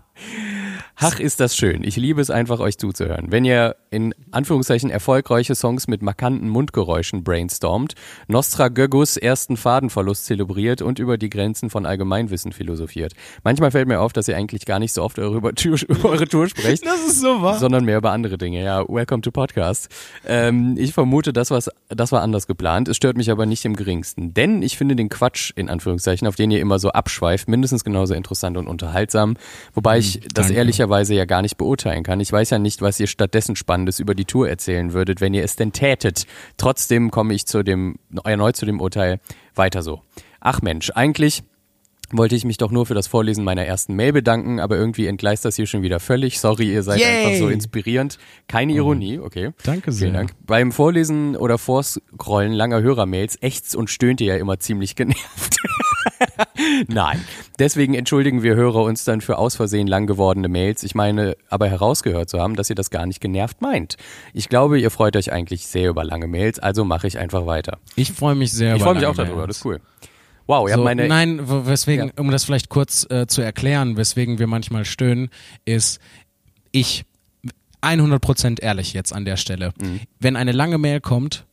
Ach, ist das schön. Ich liebe es einfach, euch zuzuhören. Wenn ihr in Anführungszeichen erfolgreiche Songs mit markanten Mundgeräuschen brainstormt, Nostra Göggus ersten Fadenverlust zelebriert und über die Grenzen von Allgemeinwissen philosophiert. Manchmal fällt mir auf, dass ihr eigentlich gar nicht so oft eure, über, über eure Tour sprecht. Das ist so wahr. Sondern mehr über andere Dinge. Ja, welcome to Podcast. Ähm, ich vermute, das, was, das war anders geplant. Es stört mich aber nicht im geringsten. Denn ich finde den Quatsch, in Anführungszeichen, auf den ihr immer so abschweift, mindestens genauso interessant und unterhaltsam. Wobei ich hm, das ehrlicherweise ehrlicherweise ja gar nicht beurteilen kann. Ich weiß ja nicht, was ihr stattdessen Spannendes über die Tour erzählen würdet, wenn ihr es denn tätet. Trotzdem komme ich zu dem, erneut zu dem Urteil, weiter so. Ach Mensch, eigentlich wollte ich mich doch nur für das Vorlesen meiner ersten Mail bedanken, aber irgendwie entgleist das hier schon wieder völlig. Sorry, ihr seid Yay. einfach so inspirierend. Keine oh. Ironie, okay. Danke sehr. Vielen Dank. Beim Vorlesen oder Vorscrollen langer Hörermails ächzt und stöhnt ihr ja immer ziemlich genervt. Nein. Deswegen entschuldigen wir Hörer uns dann für aus Versehen lang gewordene Mails. Ich meine, aber herausgehört zu haben, dass ihr das gar nicht genervt meint. Ich glaube, ihr freut euch eigentlich sehr über lange Mails, also mache ich einfach weiter. Ich freue mich sehr ich über Ich freue mich auch darüber, Mails. das ist cool. Wow, ihr so, meine. Nein, weswegen, ja. um das vielleicht kurz äh, zu erklären, weswegen wir manchmal stöhnen, ist, ich 100% ehrlich jetzt an der Stelle. Mhm. Wenn eine lange Mail kommt,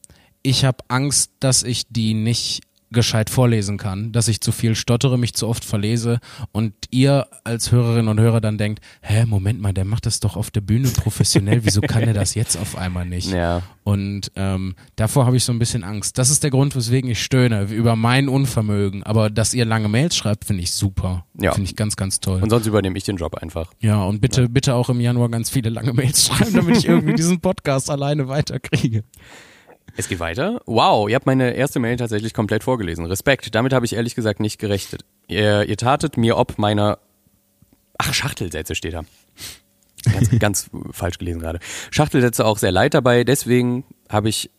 ich habe Angst, dass ich die nicht gescheit vorlesen kann, dass ich zu viel stottere, mich zu oft verlese und ihr als Hörerinnen und Hörer dann denkt, hä, Moment mal, der macht das doch auf der Bühne professionell, wieso kann er das jetzt auf einmal nicht? Ja. Und ähm, davor habe ich so ein bisschen Angst. Das ist der Grund, weswegen ich stöhne, über mein Unvermögen. Aber dass ihr lange Mails schreibt, finde ich super. Ja. Finde ich ganz, ganz toll. Und sonst übernehme ich den Job einfach. Ja, und bitte, ja. bitte auch im Januar ganz viele lange Mails schreiben, damit ich irgendwie diesen Podcast alleine weiterkriege. Es geht weiter. Wow, ihr habt meine erste Mail tatsächlich komplett vorgelesen. Respekt. Damit habe ich ehrlich gesagt nicht gerechnet. Ihr, ihr tatet mir ob meiner. Ach, Schachtelsätze steht da. Ganz, ganz falsch gelesen gerade. Schachtelsätze auch sehr leid dabei. Deswegen habe ich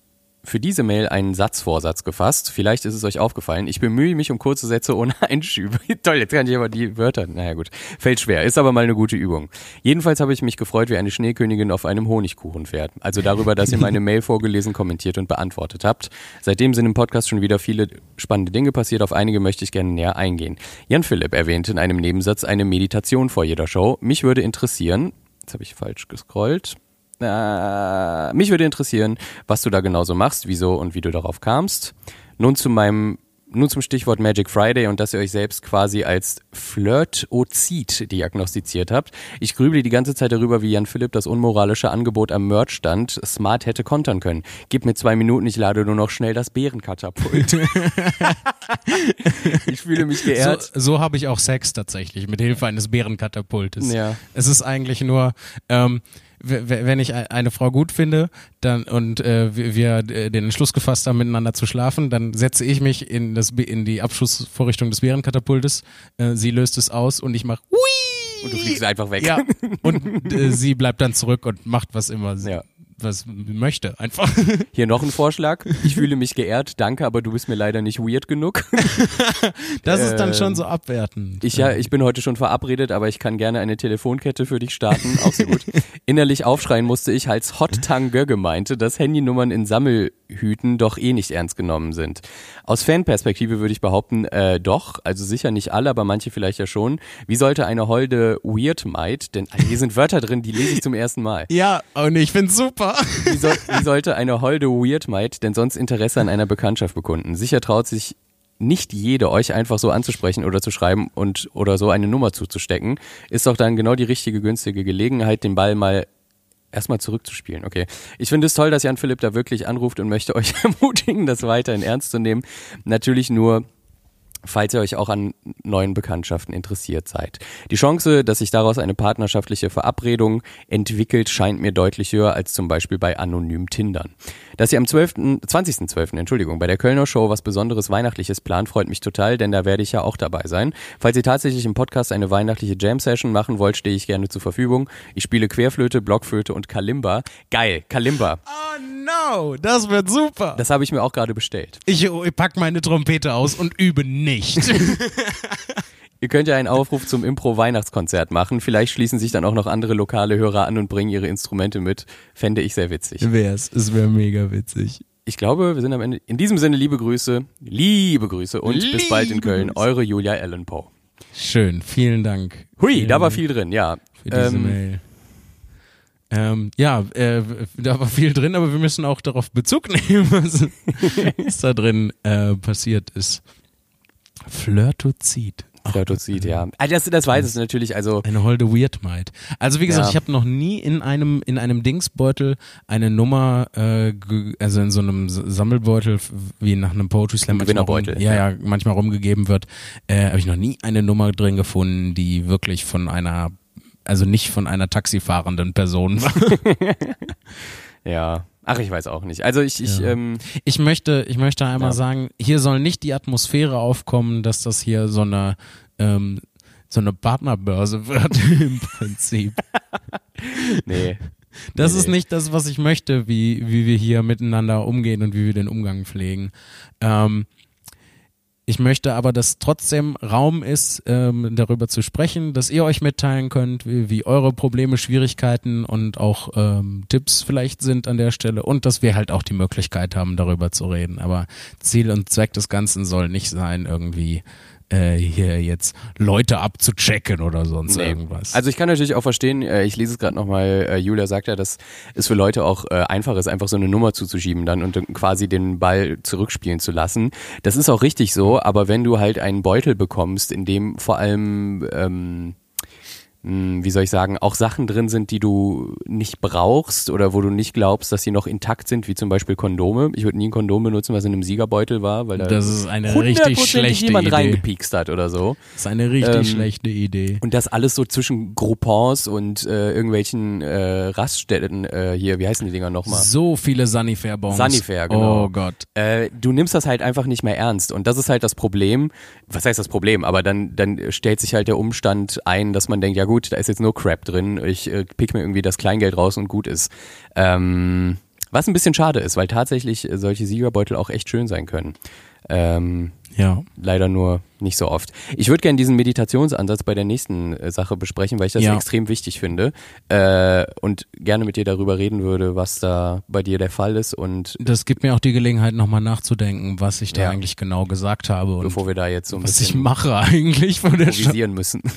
für diese Mail einen Satzvorsatz gefasst. Vielleicht ist es euch aufgefallen. Ich bemühe mich um kurze Sätze ohne Einschübe. Toll, jetzt kann ich aber die Wörter. Naja gut, fällt schwer. Ist aber mal eine gute Übung. Jedenfalls habe ich mich gefreut wie eine Schneekönigin auf einem Honigkuchenpferd. Also darüber, dass ihr meine Mail vorgelesen, kommentiert und beantwortet habt. Seitdem sind im Podcast schon wieder viele spannende Dinge passiert. Auf einige möchte ich gerne näher eingehen. Jan Philipp erwähnte in einem Nebensatz eine Meditation vor jeder Show. Mich würde interessieren, jetzt habe ich falsch gescrollt. Äh, mich würde interessieren, was du da genauso machst, wieso und wie du darauf kamst. Nun zu meinem nun zum Stichwort Magic Friday und dass ihr euch selbst quasi als Flirtozid diagnostiziert habt. Ich grüble die ganze Zeit darüber, wie Jan Philipp das unmoralische Angebot am Merchstand smart hätte kontern können. Gib mir zwei Minuten, ich lade nur noch schnell das Bärenkatapult. ich fühle mich geehrt. So, so habe ich auch Sex tatsächlich, mit Hilfe eines Bärenkatapultes. Ja. Es ist eigentlich nur, ähm, wenn ich eine Frau gut finde dann und äh, wir äh, den Entschluss gefasst haben, miteinander zu schlafen, dann setze ich mich in, das, in die Abschussvorrichtung des Bärenkatapultes, äh, sie löst es aus und ich mache Und du fliegst einfach weg. Ja. Und äh, sie bleibt dann zurück und macht was immer ja was möchte, einfach. Hier noch ein Vorschlag. Ich fühle mich geehrt, danke, aber du bist mir leider nicht weird genug. das ist dann schon so ähm, abwertend. Ich, ja, ich bin heute schon verabredet, aber ich kann gerne eine Telefonkette für dich starten. Auch sehr gut. Innerlich aufschreien musste ich, als Hot Tang Gögge meinte, dass Handynummern in Sammelhüten doch eh nicht ernst genommen sind. Aus Fanperspektive würde ich behaupten, äh, doch, also sicher nicht alle, aber manche vielleicht ja schon. Wie sollte eine holde Weird Might, denn hier sind Wörter drin, die lese ich zum ersten Mal. Ja, und ich find's super super. Wie, soll, wie sollte eine holde Weirdmite denn sonst Interesse an einer Bekanntschaft bekunden? Sicher traut sich nicht jede euch einfach so anzusprechen oder zu schreiben und oder so eine Nummer zuzustecken, ist doch dann genau die richtige günstige Gelegenheit, den Ball mal erstmal zurückzuspielen. Okay. Ich finde es toll, dass Jan Philipp da wirklich anruft und möchte euch ermutigen, das weiterhin ernst zu nehmen. Natürlich nur falls ihr euch auch an neuen Bekanntschaften interessiert seid. Die Chance, dass sich daraus eine partnerschaftliche Verabredung entwickelt, scheint mir deutlich höher als zum Beispiel bei anonym Tindern. Dass ihr am 12., 20.12., Entschuldigung, bei der Kölner Show was Besonderes Weihnachtliches plant, freut mich total, denn da werde ich ja auch dabei sein. Falls ihr tatsächlich im Podcast eine weihnachtliche Jam-Session machen wollt, stehe ich gerne zur Verfügung. Ich spiele Querflöte, Blockflöte und Kalimba. Geil, Kalimba. Oh no, das wird super. Das habe ich mir auch gerade bestellt. Ich, ich pack meine Trompete aus und übe nicht. Ihr könnt ja einen Aufruf zum Impro-Weihnachtskonzert machen. Vielleicht schließen sich dann auch noch andere lokale Hörer an und bringen ihre Instrumente mit. Fände ich sehr witzig. Wär's. Es wäre mega witzig. Ich glaube, wir sind am Ende. In diesem Sinne, liebe Grüße, liebe Grüße und liebe bis bald in Köln. Eure Julia Allen Poe. Schön, vielen Dank. Hui, vielen da war viel drin, ja. für diese Ähm, Mail. Ähm, ja, äh, da war viel drin, aber wir müssen auch darauf Bezug nehmen, was, was da drin äh, passiert ist. Flirtozid. Flirtozid, ja. Ah, das, das weiß es natürlich, also Eine holde Weirdmight. Also wie gesagt, Ja. ich habe noch nie in einem in einem Dingsbeutel eine Nummer, äh, also in so einem Sammelbeutel wie nach einem Poetry Slam manchmal rum, Gewinnerbeutel, ja, ja. ja, manchmal rumgegeben wird, äh, habe ich noch nie eine Nummer drin gefunden, die wirklich von einer, also nicht von einer taxifahrenden Person war. ja. Ach, ich weiß auch nicht. Also ich, ich, Ja. ähm, Ich möchte, ich möchte einmal Ja. sagen, hier soll nicht die Atmosphäre aufkommen, dass das hier so eine ähm, so eine Partnerbörse wird im Prinzip. nee. Das Nee, ist nicht das, was ich möchte, wie, wie wir hier miteinander umgehen und wie wir den Umgang pflegen. Ähm, ich möchte aber, dass trotzdem Raum ist, ähm, darüber zu sprechen, dass ihr euch mitteilen könnt, wie, wie eure Probleme, Schwierigkeiten und auch ähm, Tipps vielleicht sind an der Stelle und dass wir halt auch die Möglichkeit haben, darüber zu reden. Aber Ziel und Zweck des Ganzen soll nicht sein, irgendwie äh, hier jetzt Leute abzuchecken oder sonst Nee. irgendwas. Also ich kann natürlich auch verstehen, äh, ich lese es gerade nochmal, äh, Julia sagt ja, dass es für Leute auch äh, einfach ist, einfach so eine Nummer zuzuschieben dann und quasi den Ball zurückspielen zu lassen. Das ist auch richtig so, aber wenn du halt einen Beutel bekommst, in dem vor allem ähm, wie soll ich sagen, auch Sachen drin sind, die du nicht brauchst oder wo du nicht glaubst, dass sie noch intakt sind, wie zum Beispiel Kondome. Ich würde nie ein Kondom benutzen, was in einem Siegerbeutel war, weil da das ist eine richtig schlechte jemand Idee. reingepiekst hat oder so. Das ist eine richtig Ähm, schlechte Idee. Und das alles so zwischen Groupons und äh, irgendwelchen äh, Raststätten äh, hier, wie heißen die Dinger nochmal? So viele Sanifair-Bonds. Sanifair, genau. Oh Gott. Äh, du nimmst das halt einfach nicht mehr ernst. Und das ist halt das Problem. Was heißt das Problem? Aber dann, dann stellt sich halt der Umstand ein, dass man denkt, ja gut, da ist jetzt nur Crap drin. Ich äh, pick mir irgendwie das Kleingeld raus und gut ist. Ähm, was ein bisschen schade ist, weil tatsächlich äh, solche Siegerbeutel auch echt schön sein können. Ähm, Ja. leider nur nicht so oft. Ich würde gerne diesen Meditationsansatz bei der nächsten äh, Sache besprechen, weil ich das Ja. extrem wichtig finde äh, und gerne mit dir darüber reden würde, was da bei dir der Fall ist und Das gibt mir auch die Gelegenheit, nochmal nachzudenken, was ich da Ja. eigentlich genau gesagt habe und bevor wir da jetzt so ein was ich bisschen mache eigentlich von der improvisieren müssen.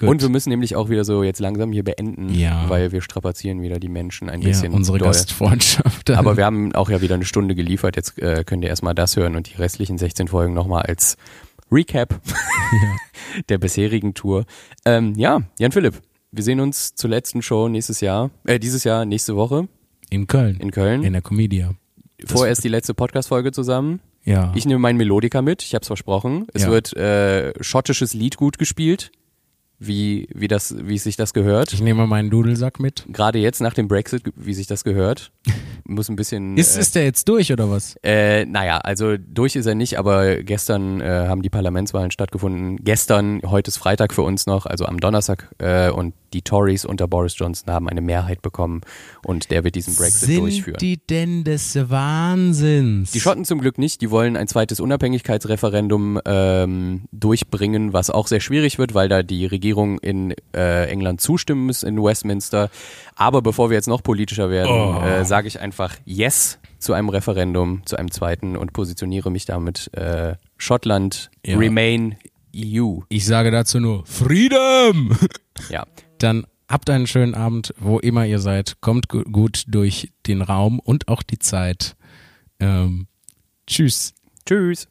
Und wir müssen nämlich auch wieder so jetzt langsam hier beenden, Ja. weil wir strapazieren wieder die Menschen ein Ja, bisschen unsere doll. Gastfreundschaft. Aber wir haben auch ja wieder eine Stunde geliefert. Jetzt äh, könnt ihr erstmal das hören und die restlichen 16 Folgen nochmal als Recap der bisherigen Tour. Ähm, ja, Jan Philipp, wir sehen uns zur letzten Show nächstes Jahr, äh, dieses Jahr, nächste Woche in Köln, in Köln. in der Comedia. Vorerst die letzte Podcast-Folge zusammen. Ja. Ich nehme meinen Melodika mit, ich habe es versprochen. Es Ja. wird äh, schottisches Lied gut gespielt, wie, wie, das, wie sich das gehört. ich nehme meinen Dudelsack mit. Gerade jetzt nach dem Brexit, wie sich das gehört. Muss ein bisschen. Ist, äh, ist der jetzt durch oder was? Äh, naja, also durch ist er nicht, aber gestern äh, haben die Parlamentswahlen stattgefunden. Gestern, heute ist Freitag für uns noch, also am Donnerstag. Äh, und die Tories unter Boris Johnson haben eine Mehrheit bekommen und der wird diesen Brexit Sind durchführen. die denn des Wahnsinns? Die Schotten zum Glück nicht, die wollen ein zweites Unabhängigkeitsreferendum ähm, durchbringen, was auch sehr schwierig wird, weil da die Regierung in äh, England zustimmen muss in Westminster. Aber bevor wir jetzt noch politischer werden, Oh. äh, sage ich einfach Yes zu einem Referendum, zu einem zweiten und positioniere mich damit äh, Schottland, Ja. Remain EU. Ich sage dazu nur Freedom! Ja. Dann habt einen schönen Abend, wo immer ihr seid. Kommt gu- gut durch den Raum und auch die Zeit. Ähm, tschüss. Tschüss.